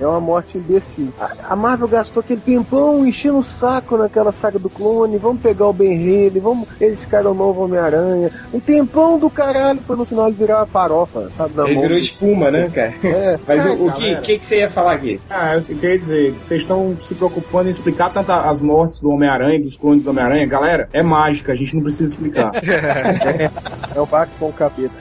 é uma morte imbecil. A, a Marvel gastou aquele tempão enchendo o saco naquela saga do clone. Vamos pegar o Ben Reilly, vamos. Eles ficaram o novo Homem-Aranha. Um tempão do caralho pra no final ele virar uma farofa, sabe? Ele mão. virou espuma, né, cara? É. Mas Ai, o, o que, que, que você ia falar aqui? Ah, eu queria dizer, vocês estão se preocupando em explicar tanto as mortes do Homem-Aranha e dos clones do Homem-Aranha. Galera, é mágica, a gente não precisa explicar. É o Batman com o capeta.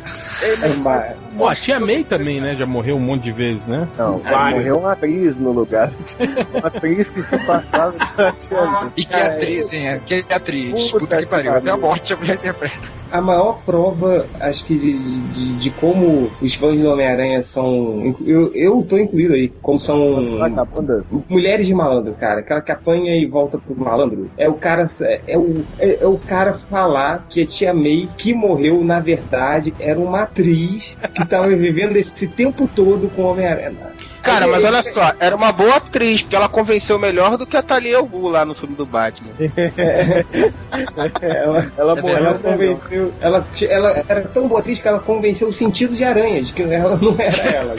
É uma- Pô, a Tia May também, né? Já morreu um monte de vezes, né? Não, Vários. morreu uma atriz no lugar. Uma atriz que se passava da Tia May. E que atriz, hein? é? Que atriz. Puta Puta, que que pariu. Até a morte a mulher interpreta. a maior prova, acho que, de, de, de como os fãs do Homem-Aranha são. Eu, eu tô incluído aí, como são. Mulheres de malandro, cara. Aquela que apanha e volta pro malandro. É o cara. É o, é, é o cara falar que a tia May, que morreu, na verdade, era uma atriz que tava vivendo esse tempo todo com o Homem-Aranha. Cara, mas olha só, era uma boa atriz, porque ela convenceu melhor do que a Thalia Al Ghul lá no filme do Batman. Ela, Ela É ela melhor. convenceu. Ela, ela era tão boa atriz que ela convenceu o sentido de aranha, de que ela não era ela.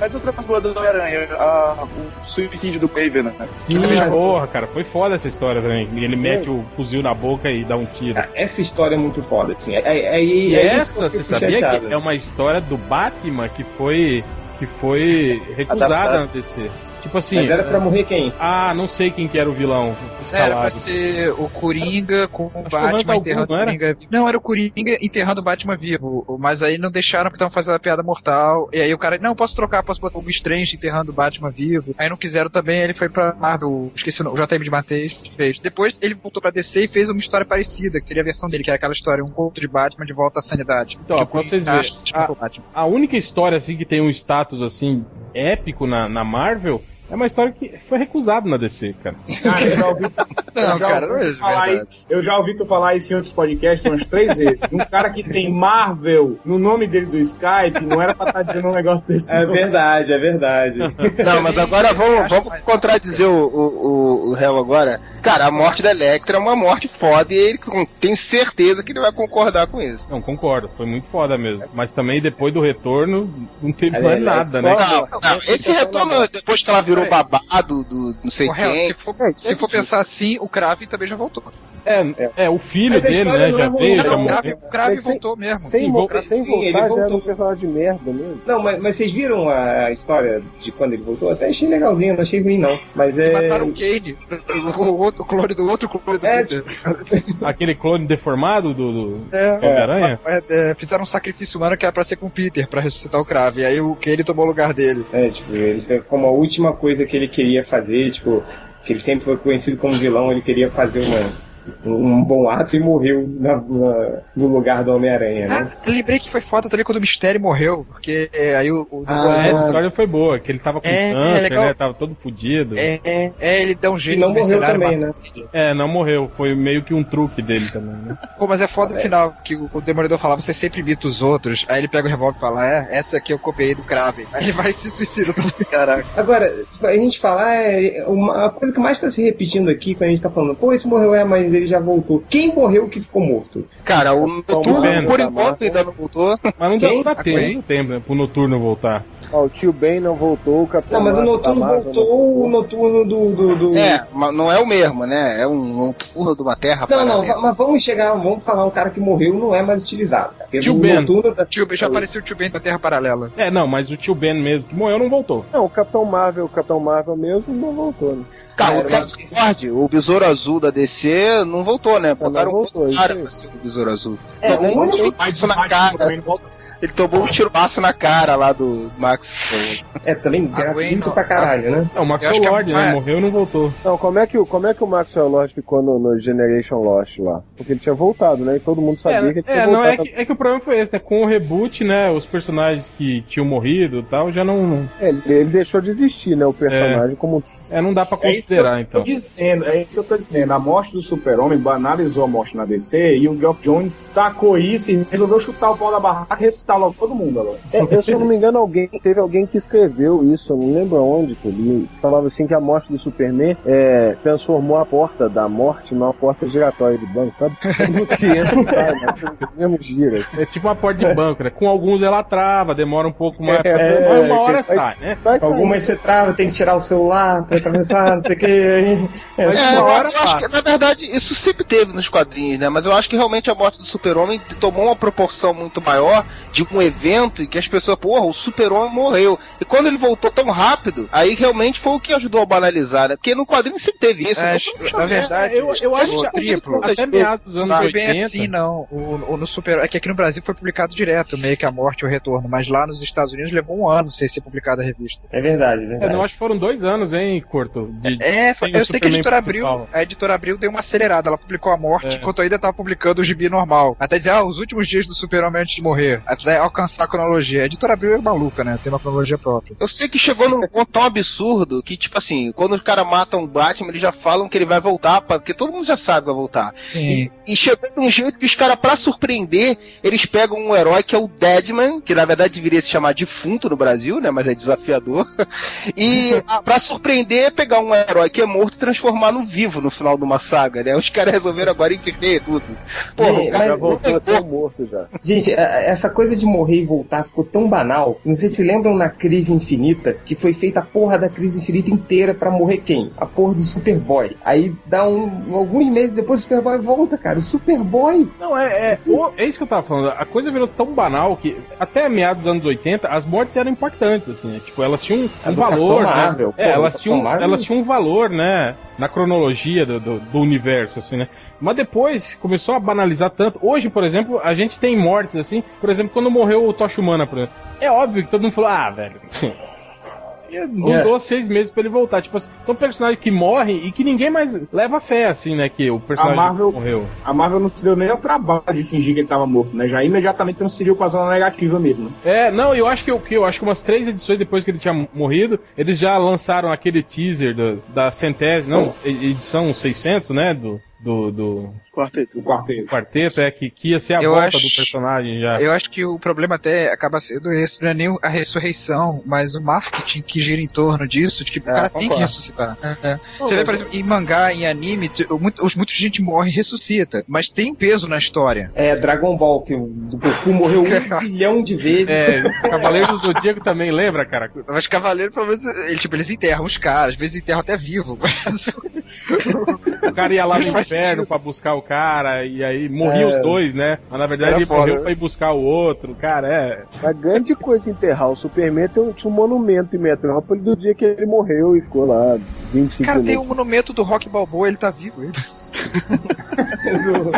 Mas outra coisa do Homem-Aranha, a- o suicídio do Craven, né? Sim, Ah, porra, cara, foi foda essa história também. Ele mete o fuzil na boca e dá um tiro. Essa história é muito foda, assim. Aí, aí, E aí essa, você sabia chateado. que é uma história do Batman que foi que foi recusada Adaptado. na DC? Tipo assim, Mas era pra morrer quem? ah, não sei quem que era o vilão Era pra escalado. ser o Coringa com o que Batman enterrando era? Coringa vivo. Não, era o Coringa enterrando o Batman vivo. Mas aí não deixaram porque estavam fazendo a piada mortal. E aí o cara, não, posso trocar, posso botar o Strange enterrando o Batman vivo. Aí não quiseram também, ele foi pra Marvel, esqueci o nome, o JM de Mateus fez. Depois ele voltou pra DC e fez uma história parecida, que seria a versão dele, que era aquela história, um conto de Batman de volta à sanidade. Então, Que o pra vocês Coringa verem, acha que é o Batman. A única história assim que tem um status assim épico na, na Marvel é uma história que foi recusada na DC, cara. Cara, eu já ouvi, Não, já cara, não é tu falar verdade. isso- eu já ouvi tu falar isso em outros podcasts umas três vezes. Um cara que tem Marvel no nome dele do Skype não era pra estar dizendo um negócio desse. É não. verdade, é verdade. Não, mas agora vamos, vamos contradizer o, o réu agora. Cara, a morte da Electra é uma morte foda e ele tenho certeza que ele vai concordar com isso. Não, concordo, foi muito foda mesmo. Mas também depois do retorno não teve mais é, nada, é né? só- Não, não, esse retorno, depois que ela virou babado do não sei Real, quem. se for, se for pensar assim, o Kraven também já voltou. É, é, o filho dele, né, não já é veio, já Não, o morreu. O Kraven voltou mesmo. Sem, Sim, vo voltou- sem sim, ele voltar, já era voltou. um personagem de merda mesmo. Não, mas, mas vocês viram a, história de quando ele voltou? Até achei legalzinho, não achei ruim não. Mas é. Mataram o Kane, o, o outro o clone do outro clone do É, Peter. Aquele clone deformado do, do É, Homem-Aranha? é, é, fizeram um sacrifício humano que era pra ser com o Peter, pra ressuscitar o Kraven. Aí o Kane tomou o lugar dele. É, tipo, ele como a última coisa que ele queria fazer, tipo, que ele sempre foi conhecido como vilão, ele queria fazer uma, um bom ato e morreu na- na- no lugar do Homem-Aranha, né? Ah, lembrei que foi foda também quando o Mistério morreu, porque é, aí o, o Ah, Essa história foi boa, que ele tava com É, é câncer, legal. né? Tava todo fudido. é, é, é, ele dá um E jeito não do morreu também, né? É, não morreu. Foi meio que um truque dele também, né? Pô, mas é foda no final, que o, o Demolidor falava, você sempre imita os outros. Aí ele pega o revólver e fala, é, essa aqui eu copiei do Kraven. Aí ele vai e se suicida também. Caraca. Agora, se a gente falar, é uma a coisa que mais tá se repetindo aqui quando a gente tá falando, pô, esse morreu, é, mas ele já voltou. Quem morreu que ficou morto? Cara, o Noturno, Ben. por enquanto, ainda não voltou. Mas não dá Ah, tempo, quem? não né, pro Noturno voltar. Ó, o tio Ben não voltou, o Capitão Não, mas o Marvel noturno voltou, o noturno do. do, do- É, mas não é o mesmo, né? É um Noturno de uma terra Não, não, paralela. mas vamos chegar, vamos falar um cara que morreu não é mais utilizado. Cara. Tio o Ben. noturno da- Tio, já apareceu o tio Ben da Terra Paralela. É, não, mas o tio Ben mesmo, que morreu, não voltou. Não, o Capitão Marvel, o Capitão Marvel mesmo não voltou, né? Cara, o Captain Ford, o Besouro Azul da DC, não voltou, né? Botaram outro voltou, cara pra ser o Besouro Azul. É, tomou o um único- tirobaço na cara. Ele tomou um tirobaço na cara lá do Max. É, também gratuito não- pra caralho, né? É, o Max que é- Lord, né? é. Morreu e não voltou. Não, como é que, o- como é que o Maxwell Lost ficou no, no Generation Lost lá? Porque ele tinha voltado, né? E todo mundo sabia que ele É, tinha é, não, é voltado. que, é que o problema foi esse, né? Com o reboot, né? Os personagens que tinham morrido e tal, já não. É, ele, ele deixou de existir, né? O personagem como. É, não dá pra É isso que eu considerar, tô então. dizendo, é isso que eu tô dizendo. A morte do super-homem banalizou a morte na DC e o Geoff Jones sacou isso e resolveu chutar o pau da barraca e ressuscitar logo todo mundo agora. É, eu, se eu não me engano, alguém teve alguém que escreveu isso, eu não lembro aonde que eu li. Falava assim que a morte do Superman é, transformou a porta da morte numa porta giratória de banco, sabe? Todo que entra e sai, né? Mesmo gira. É tipo uma porta de banco, né? Com alguns ela trava, demora um pouco mais. É, mas uma hora é, sai, né? Sair. Algumas você trava, tem que tirar o celular pra atravessar, não sei o que. É, Mas É, uma eu, hora eu acho que, na verdade, isso sempre teve nos quadrinhos, né? Mas eu acho que realmente a morte do Super-Homem tomou uma proporção muito maior de um evento em que as pessoas, porra, o Super-Homem morreu. E quando ele voltou tão rápido, aí realmente foi o que ajudou a banalizar, né? Porque no quadrinho sempre teve isso. É, Então, na verdade, eu, eu acho que triplo. até meados dos anos Não foi 80. bem assim, não. O, o- no Super, é que aqui no Brasil foi publicado direto, meio que a morte e o retorno, mas lá nos Estados Unidos levou um ano sem ser publicada a revista. É verdade, É, verdade. não, acho que foram dois anos, hein, Curto? De- É, foi- o eu sei que a editora Abril, principal. a editora Abril deu uma acelerada, ela publicou a morte É. enquanto ainda tava publicando o gibi normal. Até dizer, ah, os últimos dias do Super-Homem antes de morrer. Até alcançar a cronologia. A editora Abril é maluca, né? Tem uma cronologia própria. Eu sei que chegou num ponto tão absurdo que, tipo assim, quando os caras matam o Batman, eles já falam que ele vai voltar, pra- porque todo mundo já sabe que vai voltar. Sim. E chegou de um jeito que os caras, pra surpreender, eles pegam um herói que é o Deadman, que na verdade deveria se chamar defunto no Brasil, né? Mas é desafiador. E pra surpreender, pegar um herói que é morto e transformar no vivo no final de uma saga, né? Os caras resolveram agora inverter tudo. Porra, É, o cara Já voltou a ser morto já. Gente, a- essa coisa de morrer e voltar ficou tão banal. Não sei se lembram na Crise Infinita, que foi feita a porra da Crise Infinita inteira pra morrer quem? A porra do Superboy. Aí dá um, alguns meses depois o Superboy volta, cara. O Superboy. Não, é, é, o- é isso que eu tava falando. A coisa virou tão banal que até meados dos anos 80 as mortes eram impactantes, assim. né? Tipo, elas tinham um valor. Né? Marvel, É, pô, elas tinham, Marvel. elas tinham um valor, né? Na cronologia do, do, do universo, assim, né? Mas depois começou a banalizar tanto. Hoje, por exemplo, a gente tem mortes, assim. Por exemplo, quando morreu o Tocha Humana, por exemplo. É óbvio que todo mundo falou, ah, velho. E Mudou seis meses pra ele voltar. Tipo, assim, são personagens que morrem e que ninguém mais leva fé, assim, né? Que o personagem A Marvel- morreu. A Marvel não se deu nem o trabalho de fingir que ele tava morto, né? Já imediatamente transferiu pra zona negativa mesmo. É, não, eu acho que o que eu acho que umas três edições depois que ele tinha morrido, eles já lançaram aquele teaser do- da centésima, não, e- edição 600, né, do do, do Quarteto. O quarteto. quarteto, é que, que ia ser a Eu volta acho- do personagem já. Eu acho que o problema até acaba sendo esse, não é nem a ressurreição, mas o marketing que gira em torno disso, de que o cara tem que concordo. ressuscitar. É, é. Você vê, por exemplo, em mangá, em anime, muito, muita gente morre e ressuscita, mas tem peso na história. É Dragon Ball, que o do Goku morreu um zilhão de vezes. É, Cavaleiro do Zodíaco também lembra, cara? Mas Cavaleiro, pelo menos, ele, tipo, eles enterram os caras, às vezes enterram até vivo. mas- O cara ia lá no inferno pra buscar o cara, e aí morriam É. os dois, né? Mas na verdade Era ele morreu né? pra ir buscar o outro, cara, é. A grande coisa enterrar o Superman tem um, tinha um monumento em Metrópole do dia que ele morreu e ficou lá 25 Cara, tem um minutos. monumento do Rock Balboa, ele tá vivo. Ele.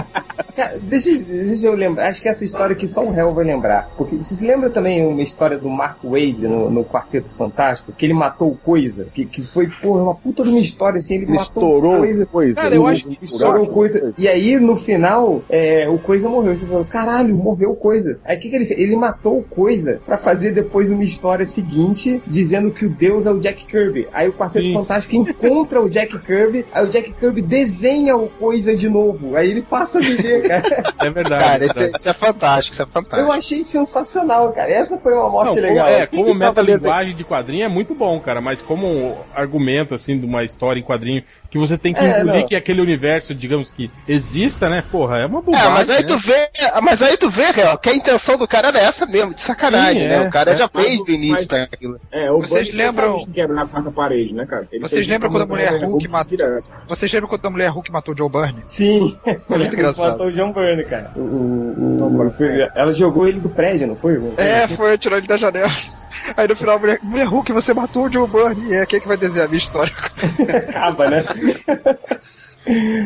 Cara, deixa, deixa eu lembrar. Acho que essa história aqui só o réu vai lembrar. Porque você se lembra também uma história do Mark Wade no, no Quarteto Fantástico? Que ele matou coisa? Que, que foi, porra, uma puta de uma história assim. Ele, Ele matou estourou coisa. coisa. Cara, eu acho que Coisa. E aí, no final, é, o Coisa morreu. Você falou, caralho, morreu o Coisa. Aí o que, que ele fez? Ele matou o Coisa pra fazer depois uma história seguinte, dizendo que o deus é o Jack Kirby. Aí o Quarteto Sim. Fantástico encontra o Jack Kirby, aí o Jack Kirby desenha o Coisa de novo. Aí ele passa a viver, cara. É verdade. Cara, é isso, é- isso é fantástico, isso é Eu fantástico. achei sensacional, cara. Essa foi uma morte Não, como- legal. é, como metalinguagem de quadrinho é muito bom, cara, mas como argumento, assim, de uma história em quadrinho, que você tem que É, engolir não. que aquele universo, digamos que exista, né? Porra, é uma É, bobagem. mas aí né? tu vê, mas aí tu vê, Real, que a intenção do cara era essa mesmo, de sacanagem, Sim, né? é, o cara é. já fez do Mas- início pra aquilo. É, o Vocês lembram- quebrar a quarta parede, né, cara? Ele Vocês lembram quando a mulher com Hulk matou-. Vocês lembram quando a mulher Hulk matou o Joe Byrne? Sim, muito engraçado. matou o John Byrne, cara. O, o- o- ela jogou ele do prédio, não foi? É, foi, tirou ele da janela. Aí no final mulher, mulher Hulk, você matou o Joe Byrne. E é, quem é que vai desenhar a minha história? Acaba, né?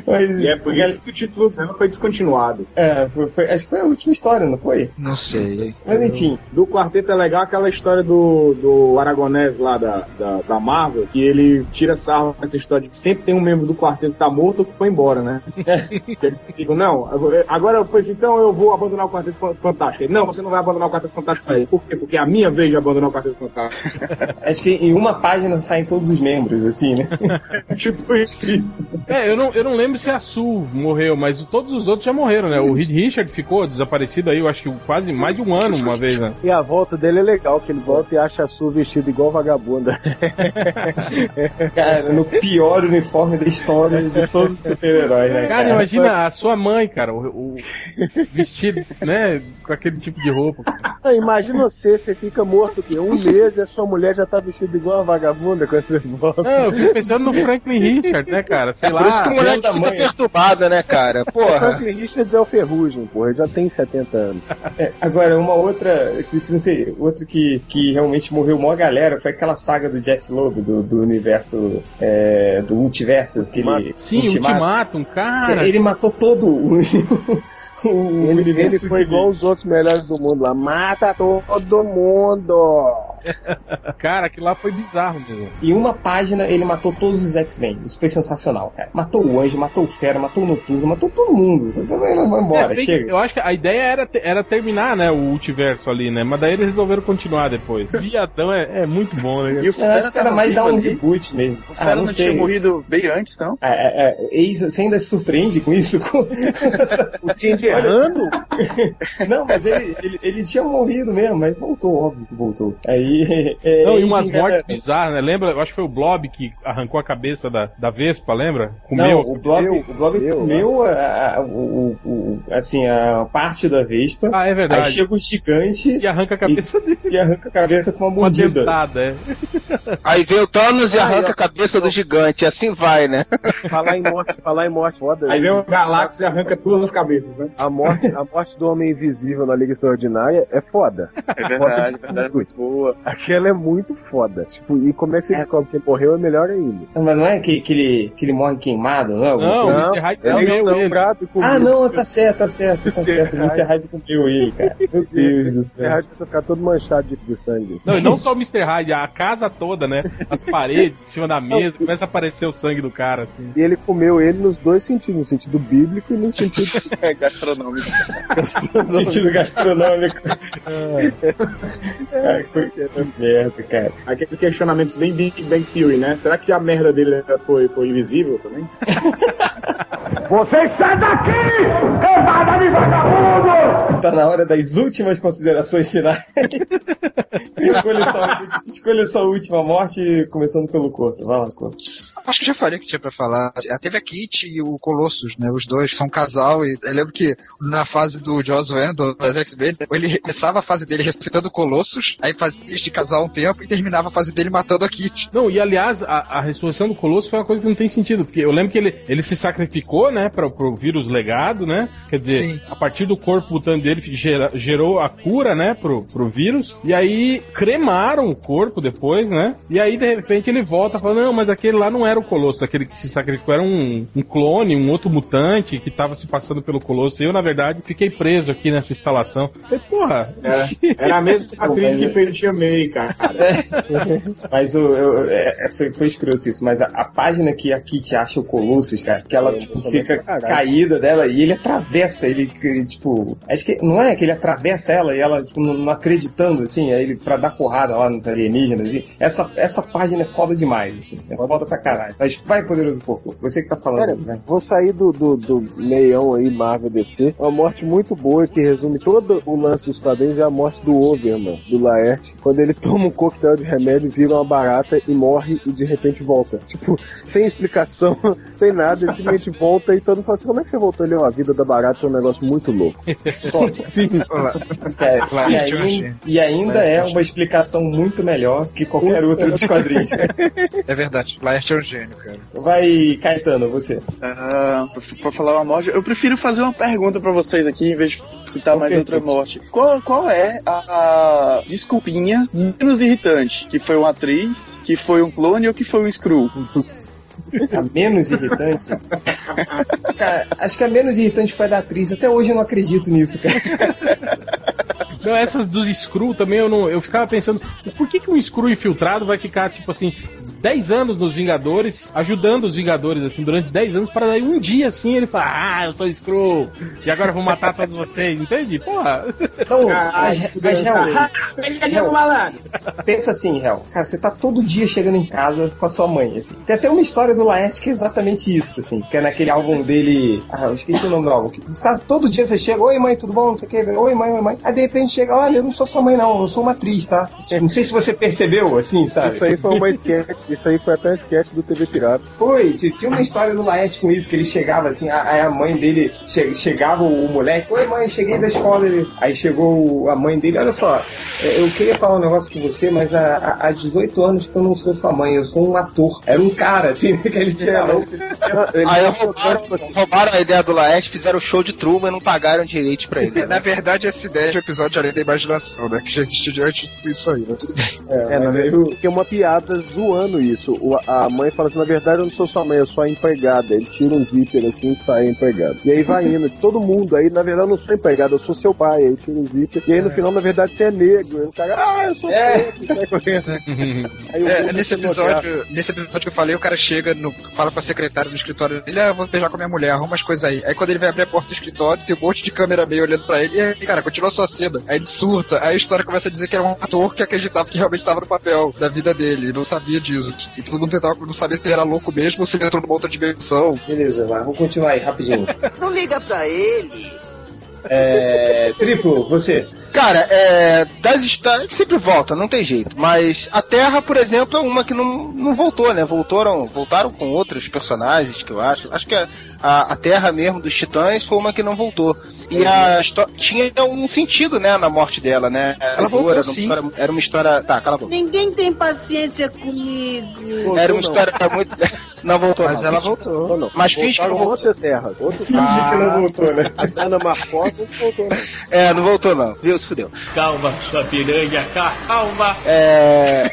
Mas, E é por isso que o título dela foi descontinuado. É, foi- foi- acho que foi a última história, não foi? Não sei. Mas enfim, Do quarteto é legal aquela história do, do Aragonés lá da, da, da Marvel, que ele tira sarro com essa história de que sempre tem um membro do quarteto que tá morto ou que foi embora, né? que eles ficam, não, agora, pois então eu vou abandonar o Quarteto Fan- Fantástico. Ele, não, você não vai abandonar o Quarteto Fantástico aí. Por quê? Porque é a minha vez de abandonar o Quarteto Fantástico. acho que em uma página saem todos os membros, assim, né? tipo isso. É, eu não, eu não lembro se a Sue morreu, mas todos os outros já morreram, né? O Reed Richard ficou desaparecido aí, eu acho que quase mais de um ano uma vez, né? E a volta dele é legal, que ele volta e acha a sua vestida igual vagabunda. Cara, no pior uniforme da história de todos os super-heróis, né? Cara, imagina a sua mãe, cara, o, o vestido, né, com aquele tipo de roupa. Ah, imagina você, você fica morto aqui um mês e a sua mulher já tá vestida igual uma vagabunda quando você volta. Não, eu fico pensando no Franklin Richard, né, cara? Sei É por isso que o fica mãe. perturbado, né, cara? O Porra. Franklin Richards é o Ferrugem, porra, ele já tem 70 anos. É, agora, uma outra, que, se você, outro que, que realmente morreu maior galera foi aquela saga do Jack Loeb, do, do universo, é, do multiverso, que ele, Sim, Ultimatum, cara. Ele matou todo o, o Ele, universo ele foi igual os outros melhores do mundo lá, mata todo mundo! Cara, aquilo lá foi bizarro mesmo. Em uma página ele matou todos os X-Men. Isso foi sensacional, cara. Matou o Anjo, matou o Fera, matou o Noturno, matou todo mundo. Então, vai É, embora, que chega. eu acho que a ideia era, te- era terminar, né, o multiverso ali, né? Mas daí eles resolveram continuar depois. Viadão é, é muito bom, né? E o Eu Fera acho que era mais dar um ali. reboot mesmo. O Ah, Fera não não, sei. tinha morrido bem antes, não? É, é, é, eis- você ainda se surpreende com isso? O Tindy errando? Não, mas ele, ele, ele tinha morrido mesmo, mas voltou, óbvio que voltou. Aí. É, Não, e enfim, umas mortes galera, bizarras, né? Lembra? Eu acho que foi o Blob que arrancou a cabeça da, da Vespa, lembra? Não, Comeu. o Blob, comeu, o Blob comeu, comeu a, a- o, o- assim, a parte da Vespa. Ah, é Aí verdade. chega o gigante E arranca a cabeça dele. e arranca a cabeça com uma Uma mordida. dentada, é. Aí vem o Thanos e Aí, arranca ó. a cabeça do gigante, assim vai, né? Falar em morte, falar em morte foda. Aí vem o Galactus e arranca todas as cabeças, né? A morte, a morte do Homem Invisível na Liga Extraordinária é foda. É verdade, é verdade, muito boa. Aquela é muito foda. Tipo, e como é que você descobre que morreu é melhor ainda. Mas não é que, que, ele, que ele morre queimado, não é? Não, coisa? o Mr. Hyde comeu não, ele. e. Ah, não, tá certo, tá certo, tá certo. O Mr. Hyde comeu ele, cara. Meu Deus do céu. vai ficar todo manchado de, sangue. Não, e não só o Mr. Hyde, a casa toda, né? As paredes, em cima da mesa, começa a aparecer o sangue do cara, assim. E ele comeu ele nos dois sentidos, no sentido bíblico e no sentido É gastronômico. Sentido gastronômico. Cara, que que merda, cara. Aquele questionamento bem Big Bang Theory, né? Será que a merda dele foi, foi invisível também? Está na hora das últimas considerações finais. escolha, sua, escolha sua última morte, começando pelo Corto. Vai lá, Corto. Acho que já falei o que tinha pra falar. Ah, Teve a Kit e o Colossus, né? Os dois são um casal e eu lembro que na fase do Joss Whedon, das X-Men, ele começava a fase dele ressuscitando o Colossus, aí fazia de casal um tempo e terminava a fase dele matando a Kit. Não, e aliás, a, a ressurreição do Colosso foi uma coisa que não tem sentido, porque eu lembro que ele, ele se sacrificou, né, pra, pro vírus legado, né? Quer dizer, Sim. a partir do corpo mutante dele gera- gerou a cura, né, pro, pro vírus, e aí cremaram o corpo depois, né? E aí, de repente, ele volta falando, não, mas aquele lá não era era o Colosso, aquele que se sacrificou, era um, um clone, um outro mutante que tava se passando pelo Colosso. Eu, na verdade, fiquei preso aqui nessa instalação. Falei, porra. Era, era a mesma atriz que fez o Tia May, cara. Mas o, eu- é- é- foi, foi escroto isso, mas a, a página que a Kitty acha o Colossus, cara, que ela tipo, fica caída dela e ele atravessa, ele, que, tipo, acho que não é que ele atravessa ela e ela, tipo, não, não acreditando, assim, aí ele pra dar porrada lá nos alienígenas, assim. Essa, essa página é foda demais, assim, é foda pra caralho. Mas vai, Poderoso Porco, você que tá falando, Cara, né? vou sair do, do, do meião aí, Marvel DC. Uma morte muito boa que resume todo o lance dos quadrinhos é a morte do Overman, do Laerte, quando ele toma um coquetel de remédio, vira uma barata e morre e de repente volta. Tipo, sem explicação, sem nada, ele simplesmente volta e todo mundo fala assim, como é que você voltou? Ele, ó, a vida da barata é um negócio muito louco. É, e, Laerte eu ainda, e ainda é uma explicação muito melhor que qualquer outra dos quadrinhos. É verdade. Laerte é um gênio, cara. Vai, Caetano, você. Ah, pra- falar uma morte, eu prefiro fazer uma pergunta pra vocês aqui, em vez de citar mais outra morte. Qual, qual é a, a desculpinha menos irritante? Que foi uma atriz, que foi um clone ou que foi um Screw? A menos irritante? Cara, acho que a menos irritante foi a da atriz. Até hoje eu não acredito nisso, cara. Não, essas dos Screw também eu não. Eu ficava pensando, por que, que um Screw infiltrado vai ficar, tipo assim, 10 anos nos Vingadores, ajudando os Vingadores, assim, durante 10 anos, para daí um dia assim ele falar, ah, eu sou Screw, e agora eu vou matar todos vocês, entende? Porra. Não, mas, mas Hel, do malandro. pensa assim, Hel. Cara, você tá todo dia chegando em casa com a sua mãe, assim. Tem até uma história do Laerte que é exatamente isso, assim. Que é naquele álbum dele... Ah, eu esqueci o nome do álbum. Que tá, todo dia você chega, oi mãe, tudo bom? Não sei o que. Oi mãe, oi mãe. Aí de repente chega, olha, eu não sou sua mãe não, eu sou uma atriz, tá? Não sei se você percebeu, assim, sabe? Isso aí foi uma sketch, isso aí foi até um sketch do TV Pirata. Foi, tinha uma história do Laerte com isso, que ele chegava assim, a- aí a mãe dele, che- chegava o, o moleque, oi mãe, cheguei da escola, ele- aí chegou o- a mãe dele, olha só, é, eu queria falar um negócio com você, mas há, há- há 18 anos que eu não sou sua mãe, eu sou um ator. Era um cara, assim, que ele tinha... Aí roubaram, roubaram a ideia do Laerte, fizeram show de Truman e não pagaram direito pra ele. Na verdade, essa ideia de um episódio além da imaginação, né? Que já existiu antes de tudo isso aí, bem. É, na verdade, que é uma piada zoando isso. O- a mãe fala assim, na verdade eu não sou sua mãe, eu sou a empregada. Ele tira um zíper assim e sai a empregada. E aí vai indo, todo mundo, aí na verdade eu não sou empregado, eu sou seu pai. Aí tira um zíper. E aí no final, na verdade, você é negro. Aí o cara, ah, eu sou É. preto. Aí É, povo nesse episódio, nesse episódio que eu falei, o cara chega, no, fala com a secretária do escritório dele, ah, eu vou beijar com a minha mulher, arruma as coisas aí. Aí quando ele vai abrir a porta do escritório, tem um monte de câmera meio olhando pra ele, e aí, cara, continua sua cena. Aí ele surta, aí a história começa a dizer que era um ator que acreditava que realmente tava no papel da vida dele, e não sabia disso. E todo mundo tentava não saber se ele era louco mesmo ou se ele entrou numa outra dimensão. Beleza, vai, vamos continuar aí, rapidinho. Não liga pra ele. É, triplo, você. Cara, é, das histórias sempre volta, não tem jeito. Mas a Terra, por exemplo, é uma que não, não voltou, né? Voltaram, voltaram com outros personagens que eu acho. Acho que a, a, a Terra mesmo dos Titãs foi uma que não voltou. E a histó- tinha um sentido, né, na morte dela, né? Ela voltou, era, uma sim. história, era uma história. Tá, cala a boca. Ninguém tem paciência comigo. Era uma história muito. Não voltou, Mas não. ela voltou. Não, não. Mas finge que não voltou. outras terras. Outros Finge que não voltou, né? A Dana Marcos não voltou, não. É, não voltou, não. Viu? Se fudeu. Calma, sua piranha, calma. É.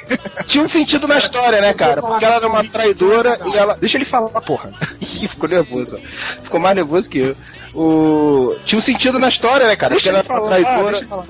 Tinha um sentido na história, né, cara? Porque ela era uma traidora e ela. Deixa ele falar, porra. Ih, ficou nervoso. Ficou mais nervoso que eu. O... Tinha um sentido na história, né, cara? Porque ela era uma traidora. Cara,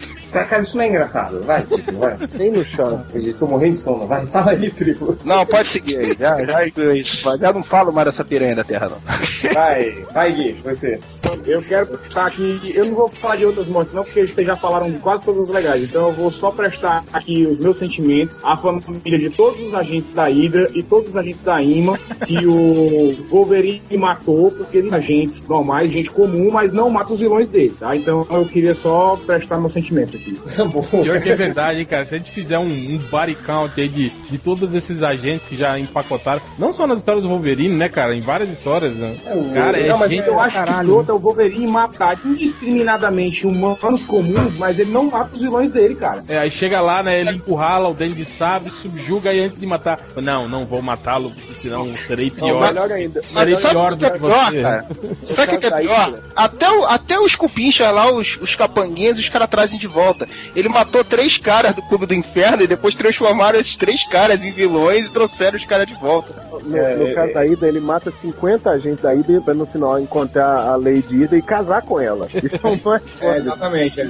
cara, isso não é engraçado. Vai, triplo, vai. Nem no chão. Eu tô morrendo de sono. Vai, fala aí, triplo. Não, pode seguir aí. Já, já, já, já não falo mais dessa piranha da Terra, não. Vai, vai, Gui, você. Eu quero citar aqui, eu não vou falar de outras mortes não, porque vocês já falaram de quase todas as legais, então eu vou só prestar aqui os meus sentimentos à família de todos os agentes da Hydra e todos os agentes da IMA que o Wolverine matou, porque eles são agentes normais, gente comum, mas não mata os vilões dele, tá? Então eu queria só prestar meu sentimento aqui. Tá bom. Pior que é verdade, hein, cara. Se a gente fizer um, um body count aí de, de todos esses agentes que já empacotaram, não só nas histórias do Wolverine, né, cara? Em várias histórias, né? Cara, é não, mas gente eu acho que caralho. escroto é o Wolverine matar indiscriminadamente humanos comuns, mas ele não mata os vilões dele, cara. É, aí chega lá, né? Ele encurrala o dente de sabre, subjuga e antes de matar. Não, não vou matá-lo, porque senão serei pior. Não, melhor ainda. Serei Mas sabe pior o do que é pior, você. cara? Sabe o que é pior? né? Até, o, até os cupinchas lá, os, os capanguinhas, os caras trazem de volta. Ele matou três caras do Clube do Inferno e depois transformaram esses três caras em vilões e trouxeram os caras de volta. No, É, no é, caso da Ida, ele mata 50 agentes da Ida pra no final encontrar a Lady Ida e casar com ela. Isso é o mais É, exatamente. é.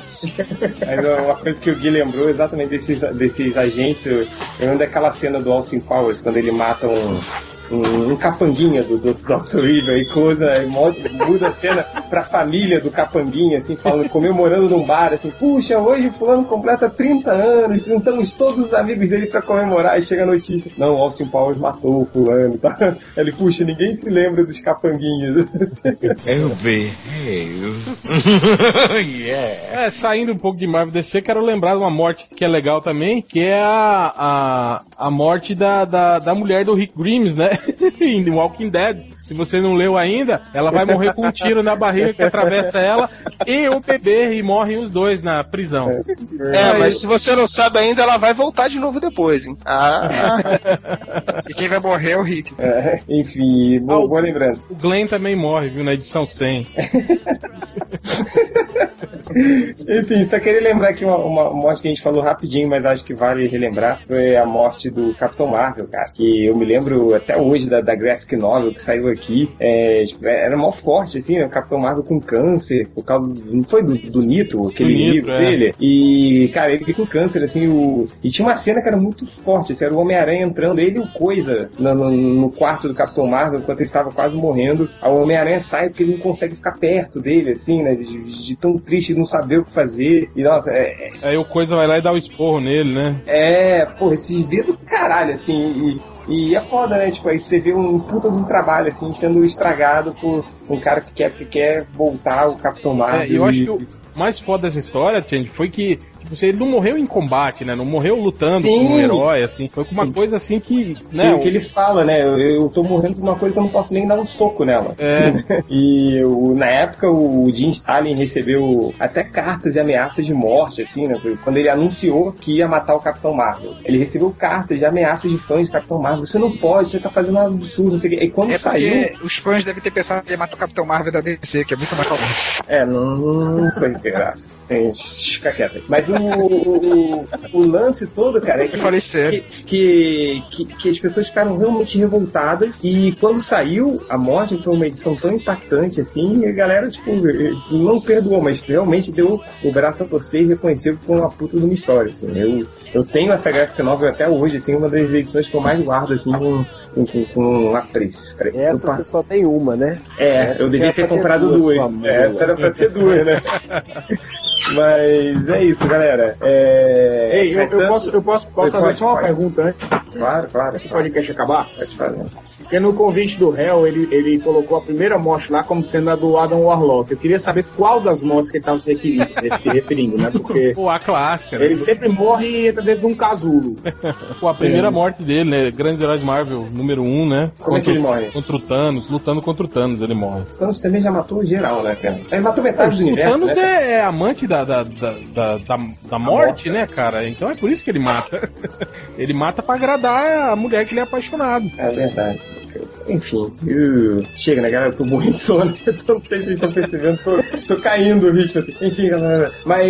Mas uma coisa que o Gui lembrou exatamente desses, desses agentes, eu lembro daquela cena do Austin Powers, quando ele mata um, um, um capanguinha do, do Dr. Evil e coisa, e mo- muda a cena pra família do capanguinha, assim, falando, comemorando num bar, assim, puxa, hoje fulano completa 30 anos, juntamos todos os amigos dele pra comemorar, e chega a notícia, não, o Austin Powers matou o fulano, tá? Ele, puxa, ninguém se lembra dos capanguinhas. Eu vi. yeah. É, saindo um pouco de Marvel DC, quero lembrar de uma morte que é legal também, que é a, a, a morte da, da, da mulher do Rick Grimes, né? em The Walking Dead. Se você não leu ainda, ela vai morrer com um tiro na barriga que atravessa ela e o bebê e morrem os dois na prisão. É, mas se você não sabe ainda, ela vai voltar de novo depois, hein? Ah, E quem vai morrer é o Rick. É, enfim, boa, boa lembrança. O Glenn também morre, viu, na edição 100. Enfim, só queria lembrar aqui uma, uma morte que a gente falou rapidinho, mas acho que vale relembrar. Foi a morte do Capitão Marvel, cara. Que eu me lembro até hoje da, da graphic novel que saiu aqui. É, era mó forte, assim, né? O Capitão Marvel com câncer, por causa. do- Não foi do, do Nitro, aquele Do livro é. dele? E, cara, ele com câncer, assim, o... e tinha uma cena que era muito forte, assim, era o Homem-Aranha entrando, ele e o Coisa no, no- no quarto do Capitão Marvel, enquanto ele tava quase morrendo. O Homem-Aranha sai porque ele não consegue ficar perto dele, assim, né? De, de tão triste de não saber o que fazer. E, nossa, é, Aí o Coisa vai lá e dá o esporro nele, né? é, pô, esses dedos do caralho, assim, e, e é foda, né? Tipo, aí você vê um puta de um trabalho, assim, sendo estragado por um cara que quer, que quer voltar o Capitão Marvel. É, e eu acho e- que o mais foda dessa história, Change, foi que tipo, ele não morreu em combate, né? Não morreu lutando Sim. como um herói, assim. Foi com uma coisa assim que, né? O que ele fala, né? Eu, eu tô morrendo por uma coisa que eu não posso nem dar um soco nela. É. e o- na época o Jim Stalin recebeu até cartas e ameaças de morte, assim, né? Quando ele anunciou que ia matar o Capitão Marvel. Ele recebeu cartas de ameaças de fãs do Capitão Marvel. Você não pode, você tá fazendo um absurdo. E quando É saiu. os fãs devem ter pensado que ele matou o Capitão Marvel da DC, que é muito mais famoso. É, não, não foi graça. Sim, fica quieto. Mas o, o, o lance todo, cara, é que, que, que, que as pessoas ficaram realmente revoltadas e quando saiu a morte foi uma edição tão impactante assim, e a galera, tipo, não perdoou, mas realmente deu o braço a torcer e reconheceu que foi uma puta de uma história, assim. Eu, eu tenho essa graphic novel até hoje, assim, uma das edições que eu mais guardo, assim, com, com, com, com apreço. Eu Essa pa- você só tem uma, né? é, Essa eu devia ter pra ter comprado duas, duas. Essa era pra ter duas, né? Mas é isso, galera. É... Ei, eu, eu posso, eu posso, posso Pode, fazer só uma pode. pergunta antes Claro, claro. do podcast acabar? Pode fazer. Porque no convite do réu, ele, ele colocou a primeira morte lá como sendo a do Adam Warlock. Eu queria saber qual das mortes que ele estava se referindo, se referindo, né? Porque Pô, a clássica. né? ele sempre morre e entra dentro de um casulo. Pô, a primeira morte dele, né? Grande herói de Marvel, número 1, um, né? Como é que ele morre? Contra o Thanos, lutando contra o Thanos, ele morre. O Thanos também já matou geral, né, cara? Ele matou metade do o universo, Thanos né? é, é amante da, da, da, da, da, da morte, né, cara? Então é por isso que ele mata. ele mata pra agradar a mulher que ele é apaixonado. É verdade. Enfim, chega, né, galera? Eu tô morrendo de sono. Eu tô- não sei se vocês estão percebendo, tô, tô caindo o ritmo assim. Enfim, galera. Mas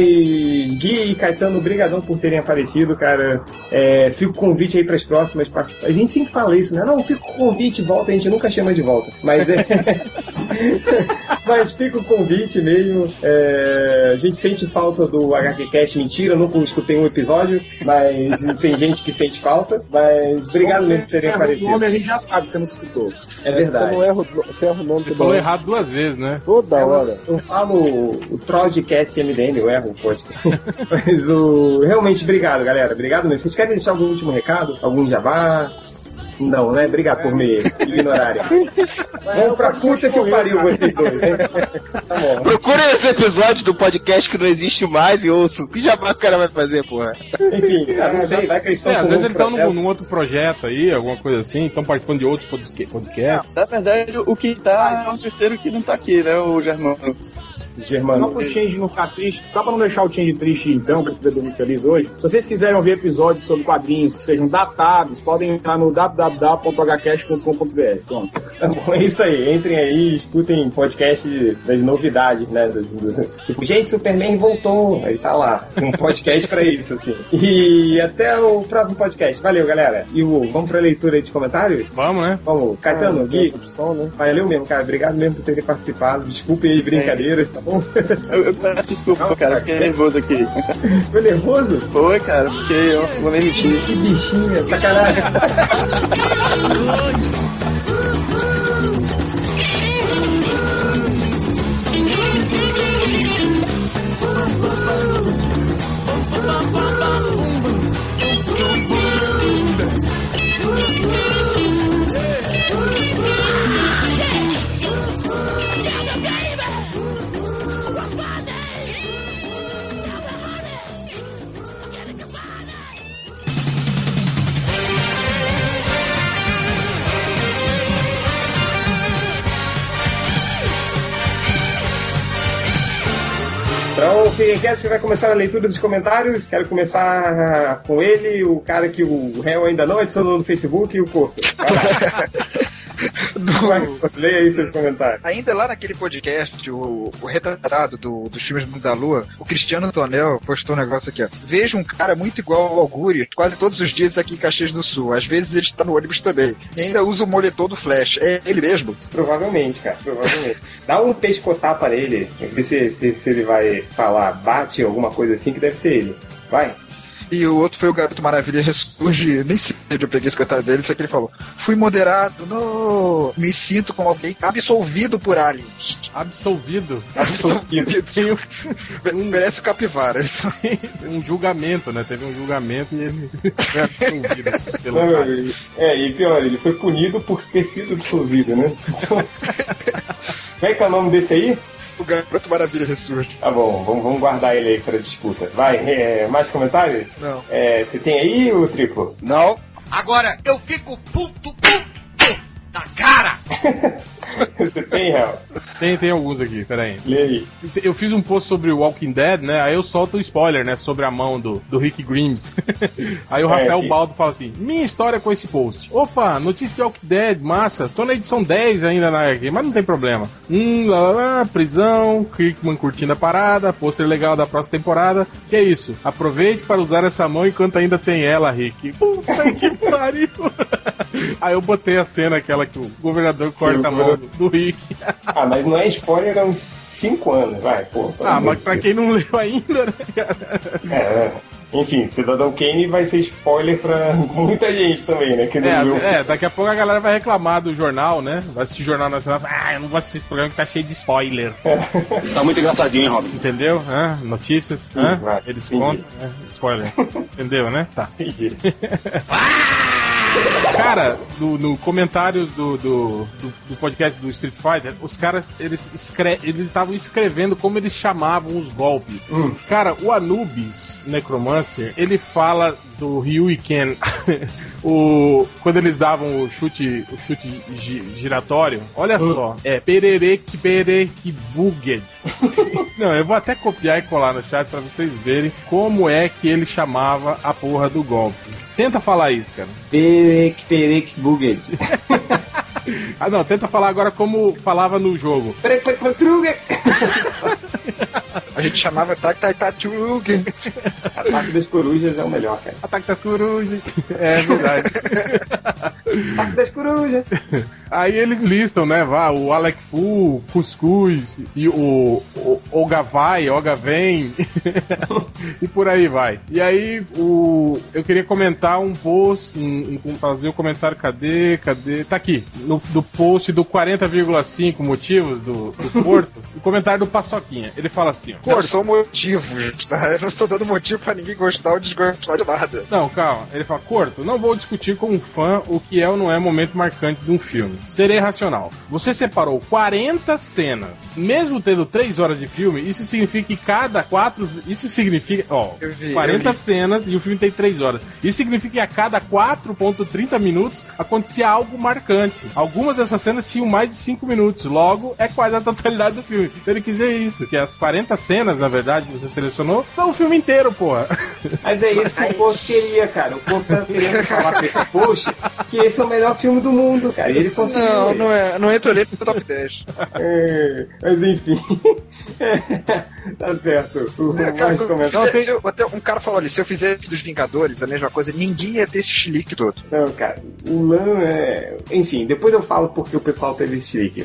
Gui e Caetano, brigadão por terem aparecido, cara. É, fica o convite aí pras próximas participações. A gente sempre fala isso, né? Não, fica o convite, volta, a gente nunca chama de volta. Mas é. Mas fica o convite mesmo. É, a gente sente falta do HQ Cast, mentira, eu nunca escutei um episódio, mas tem gente que sente falta. Mas obrigado mesmo por terem É, o aparecido. nome a gente já sabe, você não escutou. É verdade. Você não erra, o- você erra o nome toda falou errado duas vezes, né? Toda Eu, hora. eu falo o Trodcast MDM, eu erro o podcast. Mas o. Realmente, obrigado, galera. Obrigado mesmo. Vocês querem deixar algum último recado? Algum jabá? Não, né? Obrigado por me ignorarem. Vamos pra puta que pariu vocês dois, hein? Tá bom. Procurem esse episódio do podcast que não existe mais e ouço. Que jabá o cara vai fazer, porra? Enfim, cara, não sei, vai que eles estão É, às vezes eles estão num, num outro projeto aí, alguma coisa assim, estão participando de outros podca- podcasts. Na verdade, o que tá é o terceiro que não tá aqui, né, o Germano? Só Germano. pro Change não ficar triste, só pra não deixar o Change triste então, pra poder dormir feliz hoje, se vocês quiserem ouvir episódios sobre quadrinhos que sejam datados, podem entrar no www.hcast.com.br. Pronto. Tá bom, é isso aí. Entrem aí e escutem podcast das novidades, né? Do- do- Tipo, gente, Superman voltou. Aí tá lá. Um podcast pra isso, assim. E até o próximo podcast. Valeu, galera. E o, vamos pra leitura aí de comentários? Vamos, né? Vamos, Caetano, Ah, Gui. opção, né? Valeu mesmo, cara. Obrigado mesmo por terem participado. Desculpem aí brincadeiras, tá bom? Eu, eu peço desculpa, cara, fiquei nervoso aqui. Foi nervoso? Foi, cara, porque eu vou nem mentir. Que bichinha, sacanagem. Quer que vai começar a leitura dos comentários? Quero começar com ele, o cara que o réu ainda não adicionou no Facebook o Corto. Lá. Vai, leia aí seus comentários. Ainda lá naquele podcast, o, o retratado do, dos filmes do Mundo da Lua, o Cristiano Tonel postou um negócio aqui, ó. Vejo um cara muito igual ao Auguri quase todos os dias aqui em Caxias do Sul. Às vezes ele está no ônibus também. E ainda usa o moletom do Flash. É ele mesmo? Provavelmente, cara, provavelmente. Dá um pescotapa nele, ver se, se, se ele vai falar bate alguma coisa assim, que deve ser ele. Vai. E o outro foi o Garoto Maravilha Ressurge. Nem sei onde eu peguei esse comentário dele, só que ele falou: Fui moderado, no... me sinto como alguém absolvido por aliens. Absolvido. Absolvido. Tem um, Merece o capivara. um julgamento, né? Teve um julgamento e ele foi absolvido pelo Não, é, e pior, ele foi punido por ter sido absolvido, né? Então. Como é que é o nome desse aí? O Garoto Maravilha Ressurge. Tá bom, vamos, vamos guardar ele aí pra disputa. Vai, é, mais comentários? Não. É, você tem aí o triplo? Não. Agora eu fico puto, puto da cara! Você tem, Real? Tem, tem alguns aqui, peraí. Lê aí. Eu fiz um post sobre o Walking Dead, né? Aí eu solto o spoiler, né? Sobre a mão do, do Rick Grimes. Aí o É, Rafael que- Baldo fala assim: Minha história com esse post. Opa, notícia de Walking Dead, massa. Tô na edição 10 ainda na HQ, mas não tem problema. Hum, lá, lá, lá, prisão, Kirkman curtindo a parada, pôster legal da próxima temporada. Que é isso? Aproveite para usar essa mão enquanto ainda tem ela, Rick. Puta que pariu! Aí eu botei a cena aquela que o governador corta a mão do, Rick. Ah, mas não é spoiler há uns 5 anos, vai, pô. Ah, mas pra quem não leu ainda, né, cara? É, é. Enfim, Cidadão Kane vai ser spoiler pra muita gente também, né? Que não viu. É, é, daqui a pouco a galera vai reclamar do jornal, né? Vai assistir Jornal Nacional. Ah, eu não vou assistir esse programa que tá cheio de spoiler. Tá muito engraçadinho, hein, Robin? Entendeu? Hã? Notícias. Hã? vai, Eles entendi. contam. né? Spoiler. Entendeu, né? Tá. Entendi. Cara, do- no comentários do, do, do, do podcast do Street Fighter, os caras eles escre eles estavam escrevendo como eles chamavam os golpes. Cara, o Anubis Necromancer, ele fala do Ryu e Ken. o, quando eles davam o chute, o chute gi- giratório, olha só, é Pererek Perek Buged. Não, eu vou até copiar e colar no chat pra vocês verem como é que ele chamava a porra do golpe. Tenta falar isso, cara. Perek, perek, buget. Ah, não, tenta falar agora como falava no jogo. A gente chamava Tak Tatug. Ataque das corujas é o melhor, cara. Ataque da coruja. É verdade. Ataque das corujas. Aí eles listam, né? Vá, o Alec Fu, Cuscuz, e o, o Olga Vai, Olga Vem, e por aí vai. E aí o, eu queria comentar um post, um, um- fazer um comentário, cadê, cadê? Tá aqui, no, do post do 40,5 motivos do, do Porto, o comentário do Paçoquinha. ele fala assim, ó. Pô, são motivos, tá? Eu não estou dando motivo pra ninguém gostar ou desgostar de nada. Não, calma. Ele fala, Corto, não vou discutir com um fã o que é ou não é momento marcante de um filme. Serei racional. Você separou 40 cenas. Mesmo tendo 3 horas de filme, isso significa que cada 4. Isso significa. Ó, vi, 40 eu vi. cenas e o filme tem 3 horas. Isso significa que a cada 4,30 minutos acontecia algo marcante. Algumas dessas cenas tinham mais de 5 minutos. Logo, é quase a totalidade do filme. Ele quis dizer isso. Que as 40 cenas, na verdade, que você selecionou, são o filme inteiro, porra. Mas é isso que o povo queria, cara. O povo tá querendo falar com esse post que esse é o melhor filme do mundo, cara. E ele Não, não é. Não entra ali no top 10. É, mas enfim. tá certo. O É, cara, comentário. fizer- eu- até um cara falou ali, se eu fizesse dos Vingadores a mesma coisa, ninguém ia ter esse chilique todo. Não, cara, o Lan é. Enfim, depois eu falo porque o pessoal teve esse chilique.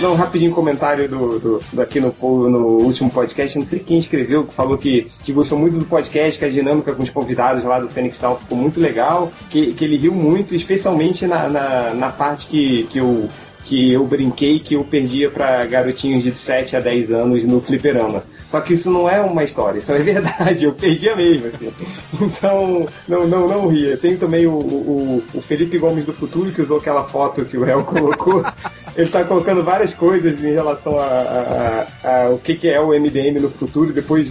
Não, rapidinho comentário do, do, do aqui no, no último podcast, não sei quem escreveu, que falou que, que gostou muito do podcast, que a dinâmica com os convidados lá do Fênix Town ficou muito legal, que, que ele riu muito, especialmente na, na, na parte que, que eu que eu brinquei que eu perdia pra garotinhos de 7 a 10 anos no fliperama. Só que isso não é uma história, isso é verdade, eu perdia mesmo, assim. Então, não, não, não ria. Tem também o, o, o Felipe Gomes do Futuro, que usou aquela foto que o Réu colocou. Ele tá colocando várias coisas em relação a, a- a- a o que, que é o MDM no futuro. Depois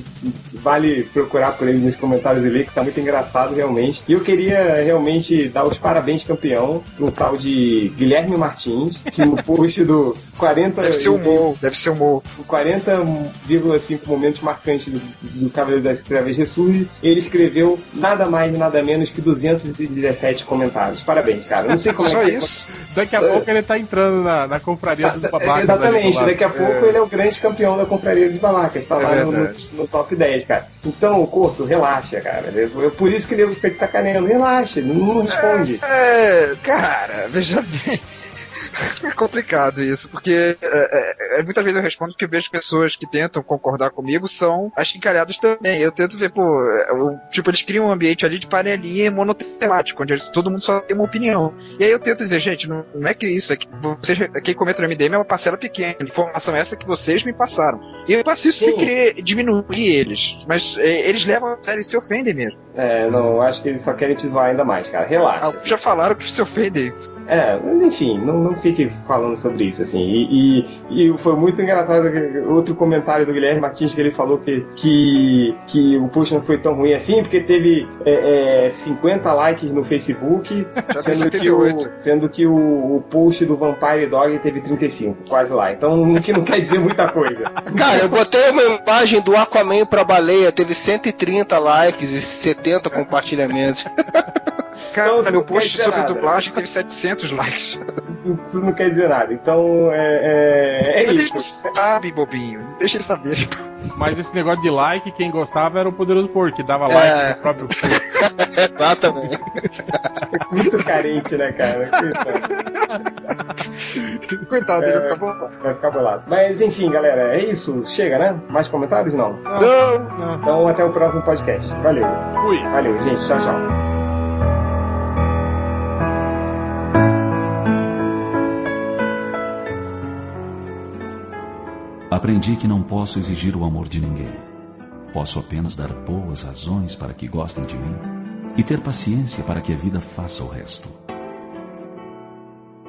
vale procurar por ele nos comentários e ler, que tá muito engraçado realmente. E eu queria realmente dar os parabéns campeão no tal de Guilherme Martins, que no post do 40 Deve ser o Mo, deve ser o Mo. o 40,5 momentos marcantes do, do Cavaleiro das Trevas Ressurge, ele escreveu nada mais nada menos que 217 comentários. Parabéns, cara. Não sei como é Só que isso? Daqui a pouco ele tá entrando na, na confraria dos babacas. Exatamente, daqui a pouco ele é o grande campeão da Confraria dos Babacas, tá É lá no, no top 10, cara. Então, Corto, relaxa, cara. Eu, por isso que ele fica te sacaneando. Relaxa, não, não responde. É, cara, veja bem. É complicado isso, porque é, é, é, muitas vezes eu respondo que eu vejo pessoas que tentam concordar comigo são achincalhadas também. Eu tento ver, pô, é, o- tipo, eles criam um ambiente ali de panelinha monotemático, onde eles- todo mundo só tem uma opinião. E aí eu tento dizer, gente, não, não é que isso, é que vocês, quem comenta no MDM é uma parcela pequena. Informação essa que vocês me passaram. E eu passo isso sem Sim. querer diminuir eles, mas é, eles levam a sério e se ofendem mesmo. É, não, acho que eles só querem te zoar ainda mais, cara. Relaxa. Alguns já falaram que se ofendem. É, mas enfim, não, não fique falando sobre isso, assim. E, e, e foi muito engraçado outro comentário do Guilherme Martins que ele falou que, que, que o post não foi tão ruim assim, porque teve é, é, 50 likes no Facebook, sendo que, o, 78. sendo que o, o post do Vampire Dog teve 35, quase lá. Então, o que não quer dizer muita coisa. Cara, eu botei uma imagem do Aquaman pra baleia, teve 130 likes e 70 compartilhamentos. Cara, Então, não post sobre nada. dublagem teve 700 likes. Isso não quer dizer nada. Então, é, é, é Mas isso. não sabem, bobinho. Deixa eles saberem. Mas esse negócio de like, quem gostava era o Poderoso Porco, que dava É. like no próprio porco. Exatamente. Muito carente, né, cara? Coitado. Coitado, ele É. fica bom. Vai ficar bolado. Mas enfim, galera, é isso. Chega, né? Mais comentários? Não. Não, não. Então até o próximo podcast. Valeu. Fui. Valeu, gente. Tchau, tchau. Aprendi que não posso exigir o amor de ninguém. Posso apenas dar boas razões para que gostem de mim e ter paciência para que a vida faça o resto.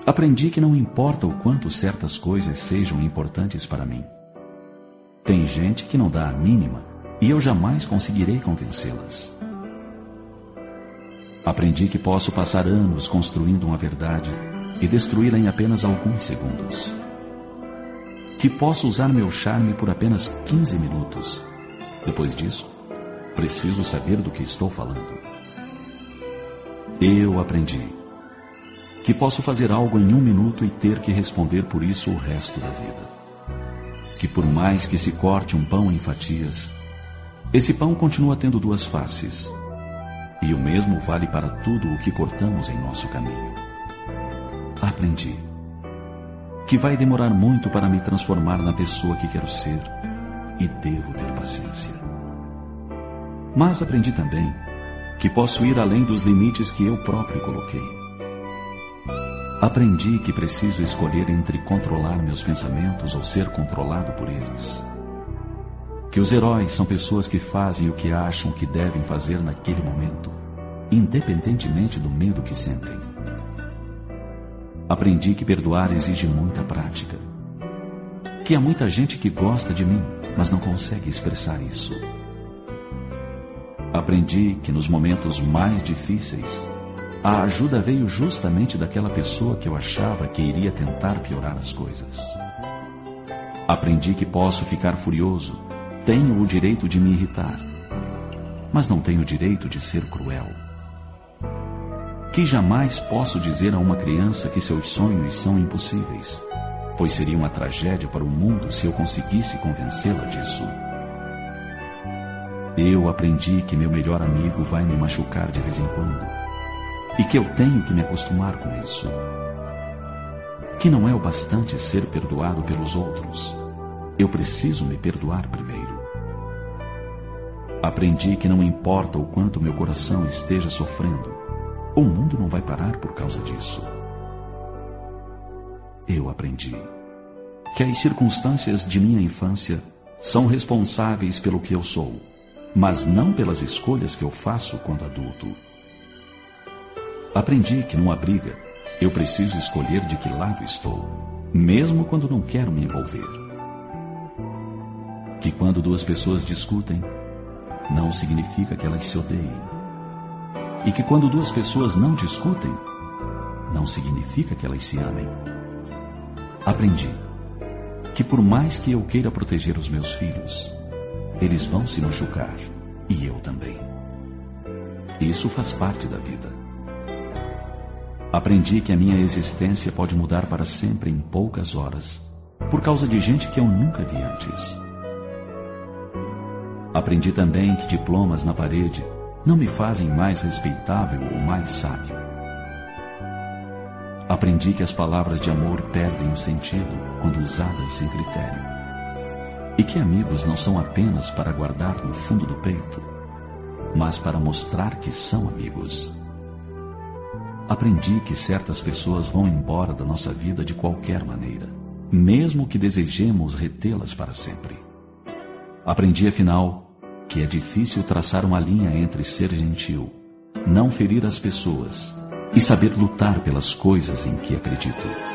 Aprendi que não importa o quanto certas coisas sejam importantes para mim. Tem gente que não dá a mínima e eu jamais conseguirei convencê-las. Aprendi que posso passar anos construindo uma verdade e destruí-la em apenas alguns segundos que posso usar meu charme por apenas 15 minutos. Depois disso, preciso saber do que estou falando. Eu aprendi que posso fazer algo em um minuto e ter que responder por isso o resto da vida. Que por mais que se corte um pão em fatias, esse pão continua tendo duas faces. E o mesmo vale para tudo o que cortamos em nosso caminho. Aprendi que vai demorar muito para me transformar na pessoa que quero ser e devo ter paciência. Mas aprendi também que posso ir além dos limites que eu próprio coloquei. Aprendi que preciso escolher entre controlar meus pensamentos ou ser controlado por eles. Que os heróis são pessoas que fazem o que acham que devem fazer naquele momento, independentemente do medo que sentem. Aprendi que perdoar exige muita prática. Que há muita gente que gosta de mim, mas não consegue expressar isso. Aprendi que nos momentos mais difíceis, a ajuda veio justamente daquela pessoa que eu achava que iria tentar piorar as coisas. Aprendi que posso ficar furioso, tenho o direito de me irritar, mas não tenho o direito de ser cruel. Que jamais posso dizer a uma criança que seus sonhos são impossíveis, pois seria uma tragédia para o mundo se eu conseguisse convencê-la disso. Eu aprendi que meu melhor amigo vai me machucar de vez em quando e que eu tenho que me acostumar com isso. Que não é o bastante ser perdoado pelos outros. Eu preciso me perdoar primeiro. Aprendi que não importa o quanto meu coração esteja sofrendo, o mundo não vai parar por causa disso. Eu aprendi que as circunstâncias de minha infância são responsáveis pelo que eu sou mas não pelas escolhas que eu faço quando adulto. Aprendi que numa briga eu preciso escolher de que lado estou, mesmo quando não quero me envolver. Que quando duas pessoas discutem, não significa que elas se odeiem. E que quando duas pessoas não discutem, não significa que elas se amem. Aprendi que por mais que eu queira proteger os meus filhos, eles vão se machucar. E eu também. Isso faz parte da vida. Aprendi que a minha existência pode mudar para sempre em poucas horas, por causa de gente que eu nunca vi antes. Aprendi também que diplomas na parede não me fazem mais respeitável ou mais sábio. Aprendi que as palavras de amor perdem o sentido quando usadas sem critério e que amigos não são apenas para guardar no fundo do peito, mas para mostrar que são amigos. Aprendi que certas pessoas vão embora da nossa vida de qualquer maneira, mesmo que desejemos retê-las para sempre. Aprendi, afinal, que é difícil traçar uma linha entre ser gentil, não ferir as pessoas e saber lutar pelas coisas em que acredito.